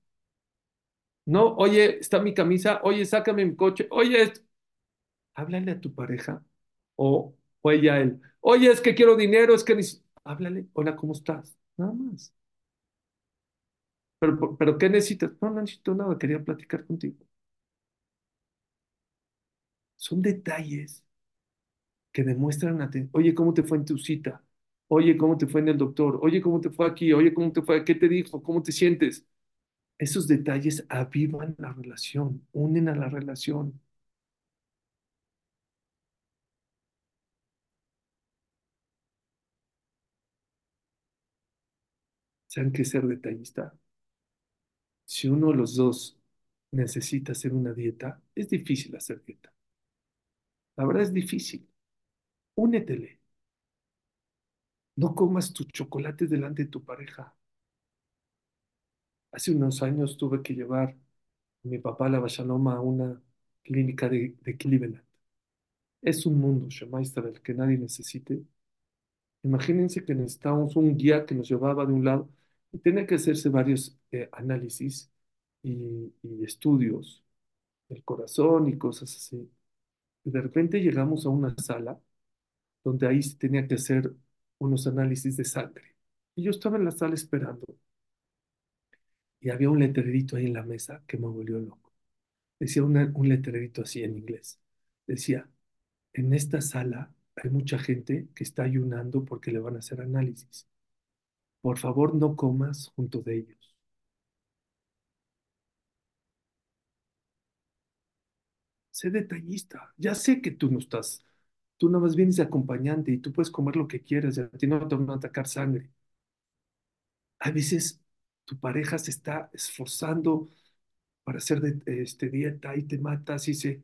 No, oye, está mi camisa. Oye, sácame mi coche. Oye. Háblale a tu pareja o, o ella a él. Oye, es que quiero dinero, es que Háblale. Hola, ¿cómo estás? Nada más. ¿Pero, pero qué necesitas? No, no necesito nada. Quería platicar contigo. Son detalles que demuestran atención. Oye, ¿cómo te fue en tu cita? Oye, ¿cómo te fue en el doctor? Oye, ¿cómo te fue aquí? Oye, ¿cómo te fue? ¿Qué te dijo? ¿Cómo te sientes? Esos detalles avivan la relación, unen a la relación. ¿Saben qué ser detallista? Si uno de los dos necesita hacer una dieta, es difícil hacer dieta. La verdad es difícil. Únetele. No comas tus chocolates delante de tu pareja. Hace unos años tuve que llevar a mi papá a la Bashaloma a una clínica de, Cleveland. Es un mundo, Shemaistra, del que nadie necesite. Imagínense que necesitábamos un guía que nos llevaba de un lado y tenía que hacerse varios eh, análisis y, estudios del corazón y cosas así. Y de repente llegamos a una sala donde ahí tenía que hacer unos análisis de sangre. Y yo estaba en la sala esperando. Y había un letrerito ahí en la mesa que me volvió loco. Decía un letrerito así en inglés. Decía, en esta sala hay mucha gente que está ayunando porque le van a hacer análisis. Por favor, no comas junto de ellos. Sé detallista. Ya sé que tú no estás Tú nada más vienes de acompañante y tú puedes comer lo que quieras, y a ti no te van a atacar sangre. A veces tu pareja se está esforzando para hacer de, este, dieta y te matas y dice,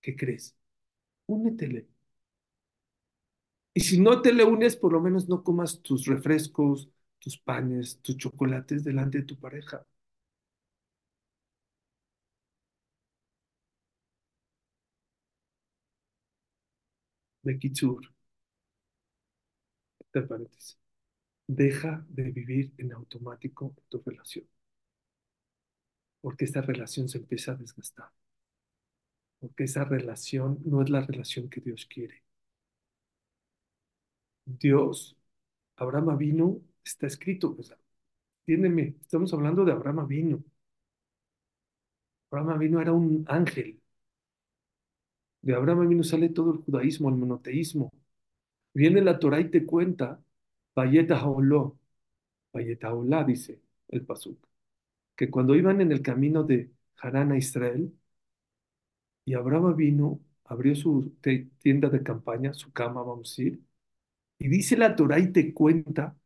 ¿qué crees? Únetele. Y si no te le unes, por lo menos no comas tus refrescos, tus panes, tus chocolates delante de tu pareja. Bekitsur, entre paréntesis, deja de vivir en automático tu relación, porque esa relación se empieza a desgastar, porque esa relación no es la relación que Dios quiere. Dios, Abraham vino, está escrito, entiéndeme, estamos hablando de Abraham vino. Abraham vino era un ángel, de Abraham vino sale todo el judaísmo, el monoteísmo. Viene la Torah y te cuenta, Vayeta Haoló, Vayeta dice el Pasuk, que cuando iban en el camino de Harán a Israel, y Abraham vino, abrió su tienda de campaña, su cama, vamos a decir, y dice la Torah y te cuenta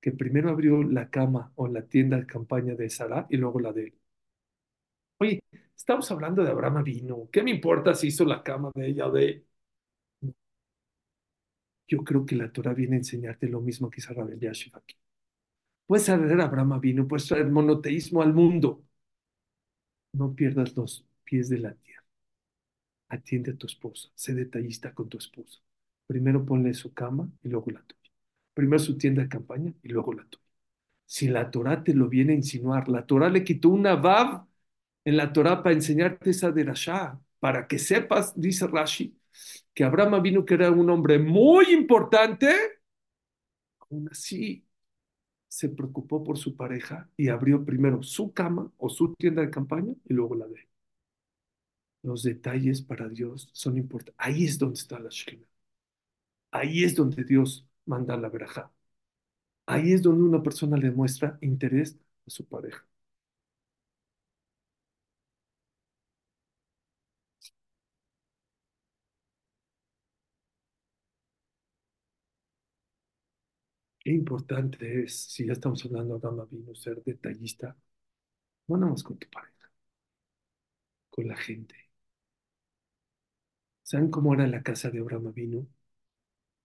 que primero abrió la cama o la tienda de campaña de Sara y luego la de él. Oye, estamos hablando de Abraham vino. ¿Qué me importa si hizo la cama de ella o de? Yo creo que la Torah viene a enseñarte lo mismo que hizo Rabel Yashiv. Puedes traer Abraham vino, puedes traer monoteísmo al mundo. No pierdas los pies de la tierra. Atiende a tu esposa, sé detallista con tu esposa. Primero ponle su cama y luego la tuya. Primero su tienda de campaña y luego la tuya. Si la Torah te lo viene a insinuar, la Torah le quitó una Vav en la Torah para enseñarte esa derashá, para que sepas, dice Rashi, que Abraham vino que era un hombre muy importante, aún así se preocupó por su pareja y abrió primero su cama o su tienda de campaña y luego la de Los detalles para Dios son importantes. Ahí es donde está la Shekhinah. Ahí es donde Dios manda la verajá. Ahí es donde una persona le muestra interés a su pareja. Qué importante es, si ya estamos hablando de vino, ser detallista, no nada más con tu pareja, con la gente. ¿Saben cómo era la casa de Abraham Avinu?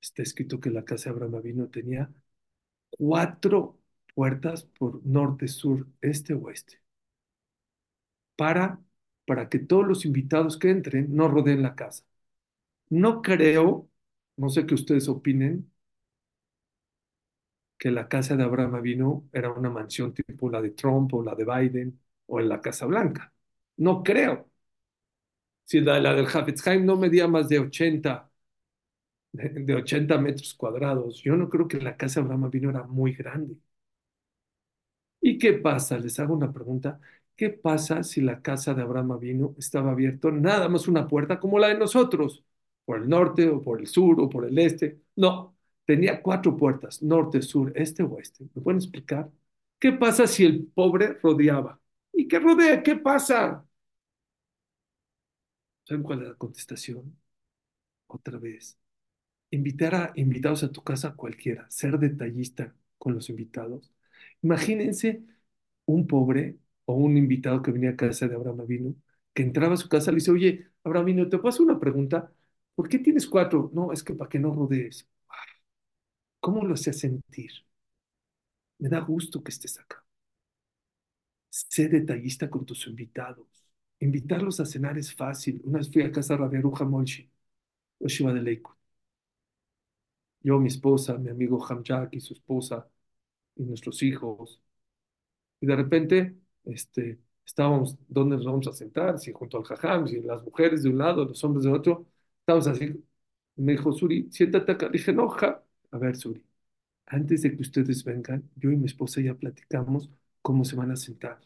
Está escrito que la casa de Abraham Avinu tenía cuatro puertas por norte, sur, este, oeste, para, para que todos los invitados que entren no rodeen la casa. No creo, no sé qué ustedes opinen, que la casa de Abraham Avinu era una mansión tipo la de Trump o la de Biden o en la Casa Blanca. No creo. Si la, la del Hafetz Haim no medía más de 80, de, de 80 metros cuadrados, yo no creo que la casa de Abraham Avinu era muy grande. ¿Y qué pasa? Les hago una pregunta. ¿Qué pasa si la casa de Abraham Avinu estaba abierta nada más una puerta como la de nosotros? Por el norte o por el sur o por el este. No, tenía cuatro puertas, norte, sur, este, oeste. ¿Me pueden explicar? ¿Qué pasa si el pobre rodeaba? ¿Y qué rodea? ¿Qué pasa? ¿Saben cuál es la contestación? Otra vez. Invitar a invitados a tu casa cualquiera, ser detallista con los invitados. Imagínense un pobre o un invitado que venía a casa de Abraham Avinu, que entraba a su casa y le dice, oye, Abraham Avinu, ¿te hacer una pregunta? ¿Por qué tienes cuatro? No, es que para que no rodees. ¿Cómo lo hacía sentir? Me da gusto que estés acá. Sé detallista con tus invitados. Invitarlos a cenar es fácil. Una vez fui a casa de Rabbi Aruja Molshi, Oshiva de Lakewood. Yo, mi esposa, mi amigo Hamjak y su esposa y nuestros hijos. Y de repente, este, estábamos, ¿dónde nos vamos a sentar? Si junto al jajam, si las mujeres de un lado, los hombres de otro. Estábamos así. Me dijo, Suri, siéntate acá. Dije, no, ja. A ver, Suri, antes de que ustedes vengan, yo y mi esposa ya platicamos cómo se van a sentar.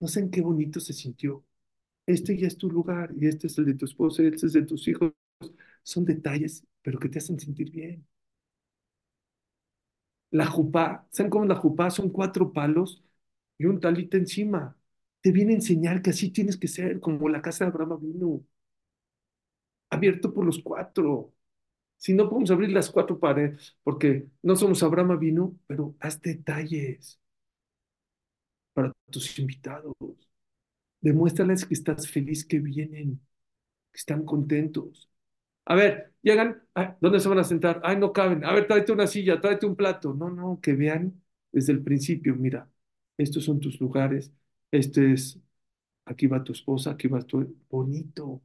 No sé en qué bonito se sintió. Este ya es tu lugar y este es el de tu esposa y este es de tus hijos. Son detalles, pero que te hacen sentir bien. La jupá, ¿saben cómo es la jupá? Son cuatro palos y un talita encima. Te viene a enseñar que así tienes que ser, como la casa de Abraham vino, abierto por los cuatro. Si no podemos abrir las cuatro paredes, porque no somos Abraham vino, pero haz detalles para tus invitados. Demuéstrales que estás feliz que vienen, que están contentos. A ver, llegan, ¿dónde se van a sentar? Ay, no caben. A ver, tráete una silla, tráete un plato. No, no, que vean desde el principio, mira, estos son tus lugares, este es, aquí va tu esposa, aquí va tu, bonito.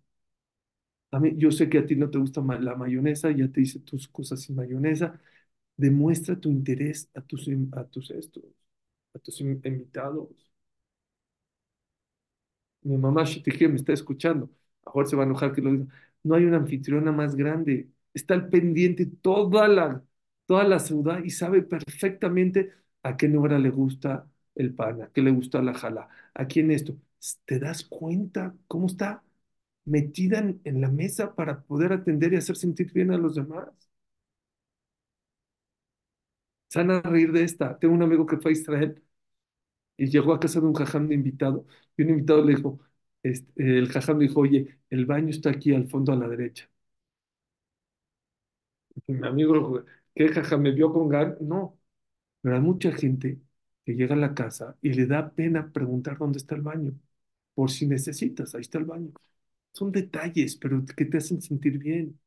A yo sé que a ti no te gusta la mayonesa, ya te hice tus cosas sin mayonesa. Demuestra tu interés a tus, a tus estos, a tus invitados. Mi mamá Shitije me está escuchando. Ahora se va a enojar que lo diga. No hay una anfitriona más grande. Está al pendiente toda la, toda la ciudad y sabe perfectamente a qué hora le gusta el pan, a qué le gusta la jala, a quién esto. ¿Te das cuenta cómo está metida en, la mesa para poder atender y hacer sentir bien a los demás? Se van a reír de esta. Tengo un amigo que fue a Israel y llegó a casa de un jajam de invitado y un invitado le dijo, este, el jajam le dijo, oye, el baño está aquí al fondo a la derecha. Mi amigo, ¿qué jajam me vio con gan? No, pero hay mucha gente que llega a la casa y le da pena preguntar dónde está el baño, por si necesitas, ahí está el baño. Son detalles, pero que te hacen sentir bien.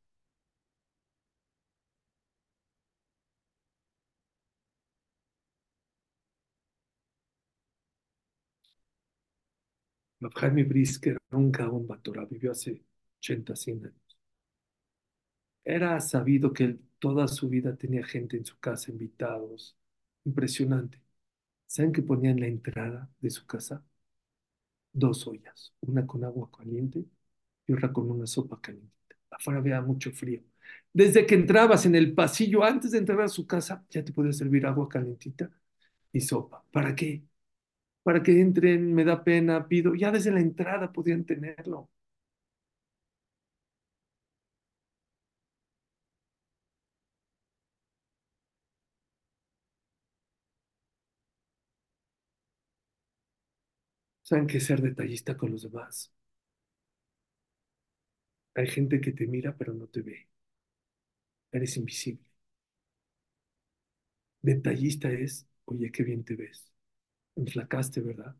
Jaime Brisker era un Gaón Batorá, vivió hace 80, 100 años. Era sabido que él toda su vida tenía gente en su casa, invitados. Impresionante. ¿Saben qué ponía en la entrada de su casa? Dos ollas, una con agua caliente y otra con una sopa calientita. Afuera había mucho frío. Desde que entrabas en el pasillo, antes de entrar a su casa, ya te podía servir agua calentita y sopa. ¿Para qué? Para que entren, me da pena, pido. Ya desde la entrada podían tenerlo. Saben que ser detallista con los demás. Hay gente que te mira pero no te ve. Eres invisible. Detallista es, oye, qué bien te ves. Enflacaste, ¿verdad?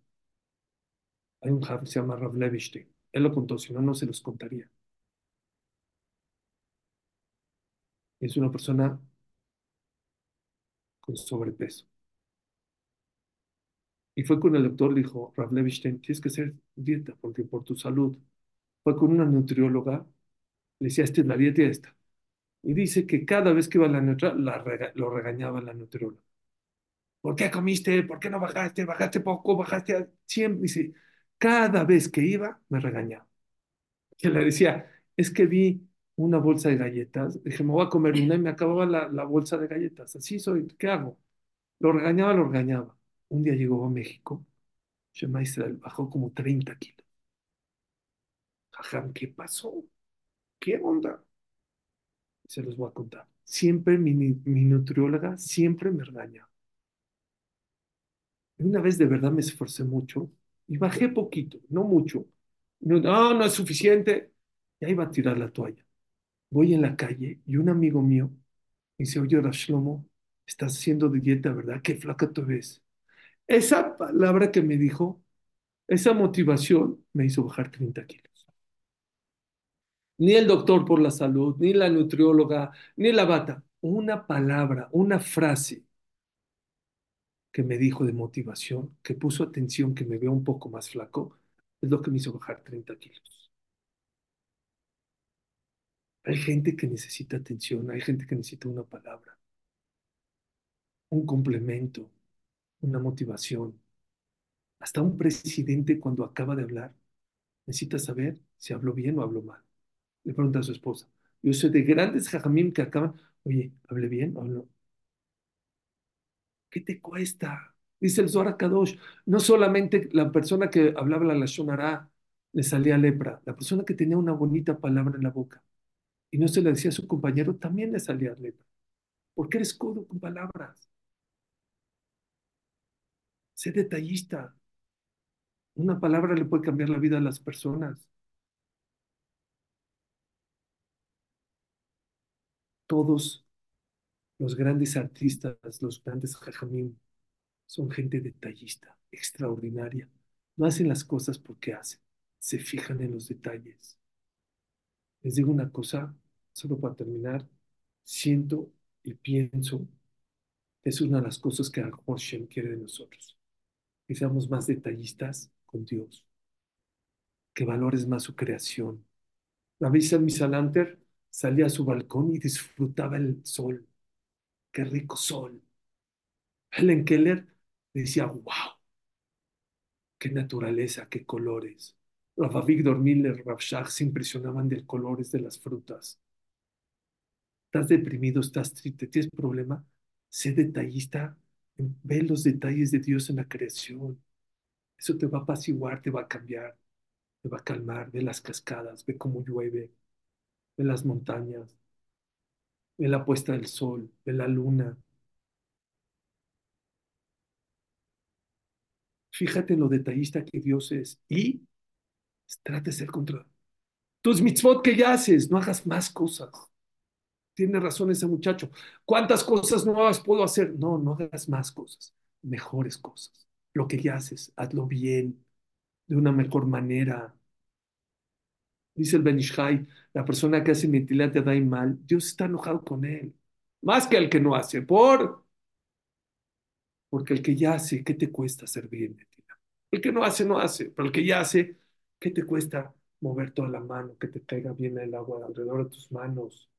Hay un que se llama Rav Levinstein. Él lo contó, si no, no se los contaría. Es una persona con sobrepeso. Y fue con el doctor, dijo, Rav Levinstein, tienes que hacer dieta porque por tu salud. Fue con una nutrióloga, le decía, esta es la dieta y esta. Y dice que cada vez que iba a la nutrióloga, lo regañaba la nutrióloga. ¿Por qué comiste? ¿Por qué no bajaste? ¿Bajaste poco? ¿Bajaste? a-?" Siempre, dice, cada vez que iba, me regañaba. Que le decía, es que vi una bolsa de galletas, dije, me voy a comer una y me acababa la, la bolsa de galletas. Así soy, ¿qué hago? Lo regañaba, lo regañaba. Un día llegó a México, Shema Israel, bajó como 30 kilos. Jajam, ¿qué pasó? ¿Qué onda? Se los voy a contar. Siempre mi, nutrióloga siempre me regaña. Y Una vez de verdad me esforcé mucho y bajé poquito, no mucho. No, no, es suficiente. Ya iba a tirar la toalla. Voy en la calle y un amigo mío me dice, oye, Rav Shlomo, estás haciendo dieta, ¿verdad? Qué flaca te ves. Esa palabra que me dijo, esa motivación me hizo bajar 30 kilos. Ni el doctor por la salud, ni la nutrióloga, ni la bata. Una palabra, una frase que me dijo de motivación, que puso atención, que me veo un poco más flaco, es lo que me hizo bajar 30 kilos. Hay gente que necesita atención, hay gente que necesita una palabra, un complemento, una motivación. Hasta un presidente cuando acaba de hablar necesita saber si habló bien o habló mal. Le pregunta a su esposa. Yo soy de grandes jajamim que acaban, oye, ¿hablé bien o no? ¿Qué te cuesta? Dice el Zohar Kadosh, no solamente la persona que hablaba la Lashon Hara le salía lepra, la persona que tenía una bonita palabra en la boca y no se la decía a su compañero también le salía lepra. Porque eres codo con palabras. Sé detallista. Una palabra le puede cambiar la vida a las personas. Todos los grandes artistas, los grandes jajamim, son gente detallista, extraordinaria. No hacen las cosas porque hacen, se fijan en los detalles. Les digo una cosa, solo para terminar, siento y pienso es una de las cosas que Hashem quiere de nosotros, que seamos más detallistas con Dios, que valores más su creación. Rabbi Misalanter salía a su balcón y disfrutaba el sol, qué rico sol. Helen Keller decía, wow, qué naturaleza, qué colores. Rafa Víctor Miller, Rav Shach se impresionaban de colores de las frutas. estás deprimido, estás triste, tienes problema, sé detallista, ve los detalles de Dios en la creación. Eso te va a apaciguar, te va a cambiar, te va a calmar. Ve las cascadas, ve cómo llueve, ve las montañas, ve la puesta del sol, ve la luna. Fíjate en lo detallista que Dios es y trata de ser contra tus mitzvot que ya haces, no hagas más cosas. Tiene razón ese muchacho. ¿Cuántas cosas nuevas puedo hacer? No, no hagas más cosas, mejores cosas. Lo que ya haces, hazlo bien, de una mejor manera. Dice el Ben Ish Hai, la persona que hace mentilat y mal, Dios está enojado con él. Más que el que no hace, por, porque el que ya hace, ¿qué te cuesta hacer bien, Bettina? El que no hace, no hace, pero el que ya hace, ¿qué te cuesta mover toda la mano, que te caiga bien el agua alrededor de tus manos?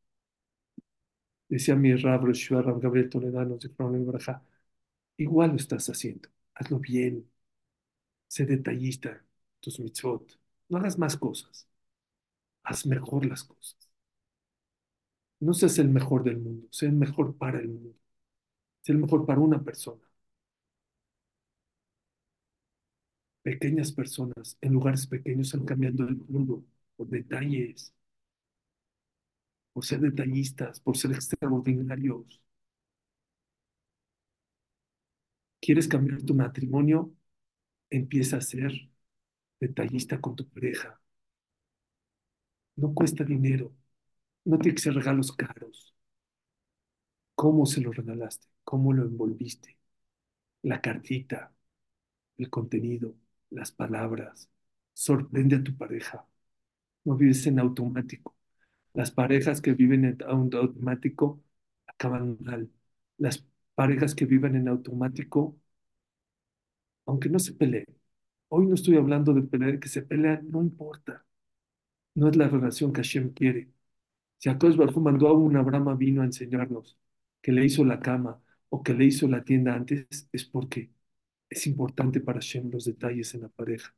Decía mi Rab, Roshua, Gabriel Toledano, de igual lo estás haciendo, hazlo bien, sé detallista, tus mitzvot, no hagas más cosas, haz mejor las cosas. No seas el mejor del mundo, sé el mejor para el mundo, sé el mejor para una persona. Pequeñas personas en lugares pequeños están cambiando el mundo por detalles, por ser detallistas, por ser extraordinarios. ¿Quieres cambiar tu matrimonio? Empieza a ser detallista con tu pareja. No cuesta dinero, no tiene que ser regalos caros. ¿Cómo se lo regalaste? ¿Cómo lo envolviste? La cartita, el contenido, las palabras. Sorprende a tu pareja. No vives en automático. Las parejas que viven en automático acaban mal. Las parejas que viven en automático, aunque no se peleen. Hoy no estoy hablando de pelear, que se pelean, no importa. No es la relación que Hashem quiere. Si Akadosh Baruj Hu mandó a un Abraham vino a enseñarnos que le hizo la cama o que le hizo la tienda antes, es porque es importante para Hashem los detalles en la pareja.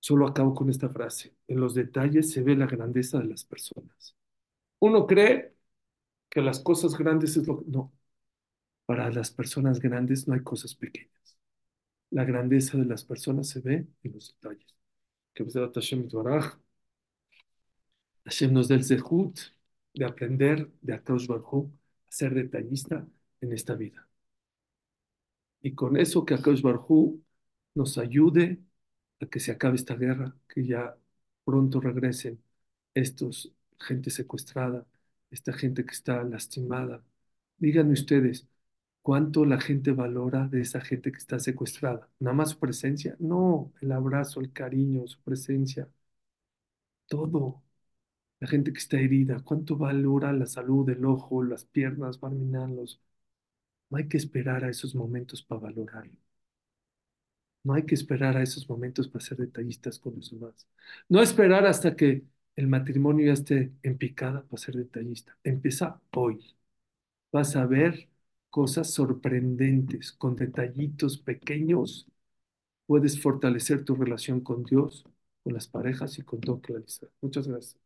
Solo acabo con esta frase. En los detalles se ve la grandeza de las personas. Uno cree que las cosas grandes es lo que... No, para las personas grandes no hay cosas pequeñas. La grandeza de las personas se ve en los detalles. Que Hashem Hashem nos dé el zehut de aprender de Akadosh Baruj a ser detallista en esta vida. Y con eso que Akadosh Baruj nos ayude a que se acabe esta guerra, que ya pronto regresen estos gente secuestrada, esta gente que está lastimada. Díganme ustedes, ¿cuánto la gente valora de esa gente que está secuestrada? ¿Nada más su presencia? No, el abrazo, el cariño, su presencia, todo. La gente que está herida, ¿cuánto valora la salud, el ojo, las piernas, barminarlos? No hay que esperar a esos momentos para valorarlo. No hay que esperar a esos momentos para ser detallistas con los demás. No esperar hasta que el matrimonio ya esté en picada para ser detallista. Empieza hoy. Vas a ver cosas sorprendentes, con detallitos pequeños. Puedes fortalecer tu relación con Dios, con las parejas y con todo claridad. Muchas gracias.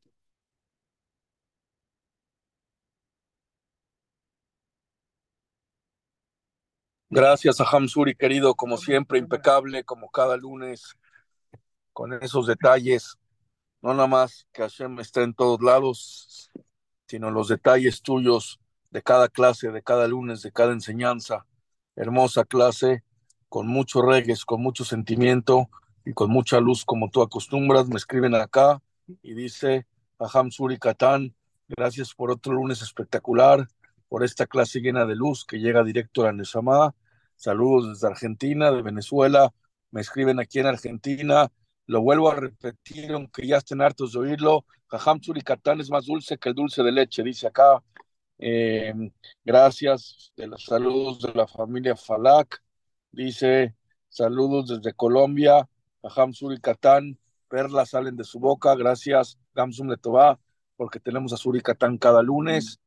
Gracias a Hamsuri, querido, como siempre, impecable, como cada lunes, con esos detalles. No nada más que Hashem esté en todos lados, sino los detalles tuyos de cada clase, de cada lunes, de cada enseñanza. Hermosa clase, con mucho regues, con mucho sentimiento y con mucha luz, como tú acostumbras. Me escriben acá y dice a Hamsuri Katán, gracias por otro lunes espectacular por esta clase llena de luz que llega directo a la Neshama. Saludos desde Argentina, de Venezuela. Me escriben aquí en Argentina. Lo vuelvo a repetir, aunque ya estén hartos de oírlo. Jajam Catán es más dulce que el dulce de leche, dice acá. Eh, gracias de los saludos de la familia Falak. Dice saludos desde Colombia. Jajam Catán, perlas salen de su boca. Gracias, Gamsum Letová, porque tenemos a Suricatán cada lunes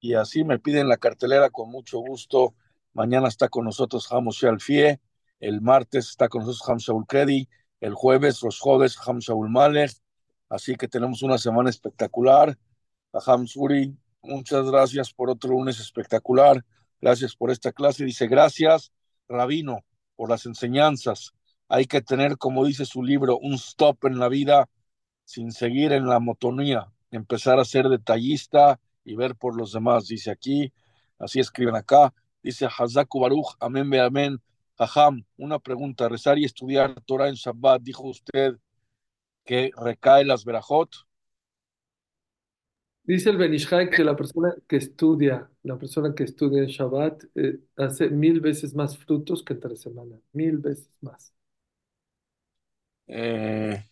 y así me piden la cartelera con mucho gusto. Mañana está con nosotros Hamos Alfie, el martes está con nosotros Ham Shaul Kredi, el jueves los jueves Ham Malek, así que tenemos una semana espectacular. A Suri, muchas gracias por otro lunes espectacular, gracias por esta clase. Dice, gracias, Rabino, por las enseñanzas. Hay que tener, como dice su libro, un stop en la vida sin seguir en la motonía, empezar a ser detallista, y ver por los demás. Dice aquí, así escriben acá, dice Hazaku Baruch, amén, be amén. Una pregunta, rezar y estudiar Torah en Shabbat, dijo usted que recae las verajot. Dice el Benishai que la persona que estudia, la persona que estudia en Shabbat, eh, hace mil veces más frutos que entre semana, mil veces más. Eh,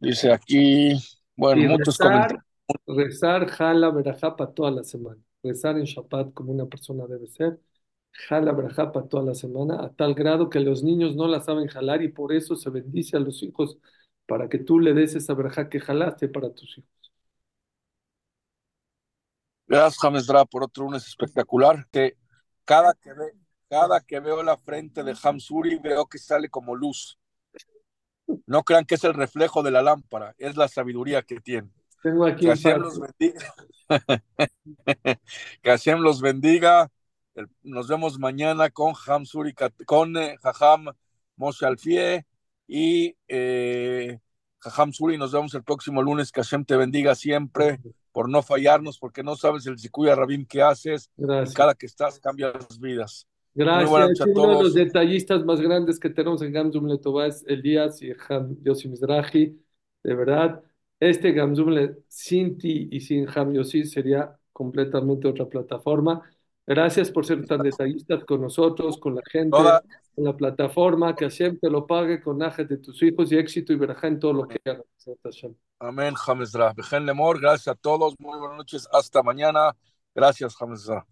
dice aquí, bueno, muchos comentarios Rezar jala verajá para toda la semana. Rezar en Shabbat como una persona debe ser. Jala verajá para toda la semana, a tal grado que los niños no la saben jalar y por eso se bendice a los hijos para que tú le des esa verajá que jalaste para tus hijos. Gracias, James Dra, por otro lunes espectacular. Que cada que, ve, cada que veo la frente de Hamsuri veo que sale como luz. No crean que es el reflejo de la lámpara, es la sabiduría que tiene. Tengo aquí que Hashem los bendiga. que Hashem los bendiga. Nos vemos mañana con Hamsuri, con eh, Jajam Moshe Alfie y eh, Jajam Suri. Nos vemos el próximo lunes. Que Hashem te bendiga siempre por no fallarnos, porque no sabes el Zikuya Rabim que haces. Gracias. Cada que estás cambia las vidas. Gracias. Uno de los detallistas más grandes que tenemos en Gamzum Letová es Elías y Yossi Mizrahi. De verdad, este Gamzum sin ti y sin Ham Yossi sería completamente otra plataforma. Gracias por ser tan detallistas con nosotros, con la gente, Toda, con la plataforma. Que te lo pague con najes de tus hijos y éxito y verajá en todo lo que hagas. Amén, Lemor, gracias a todos, muy buenas noches, hasta mañana. Gracias, Hamezra.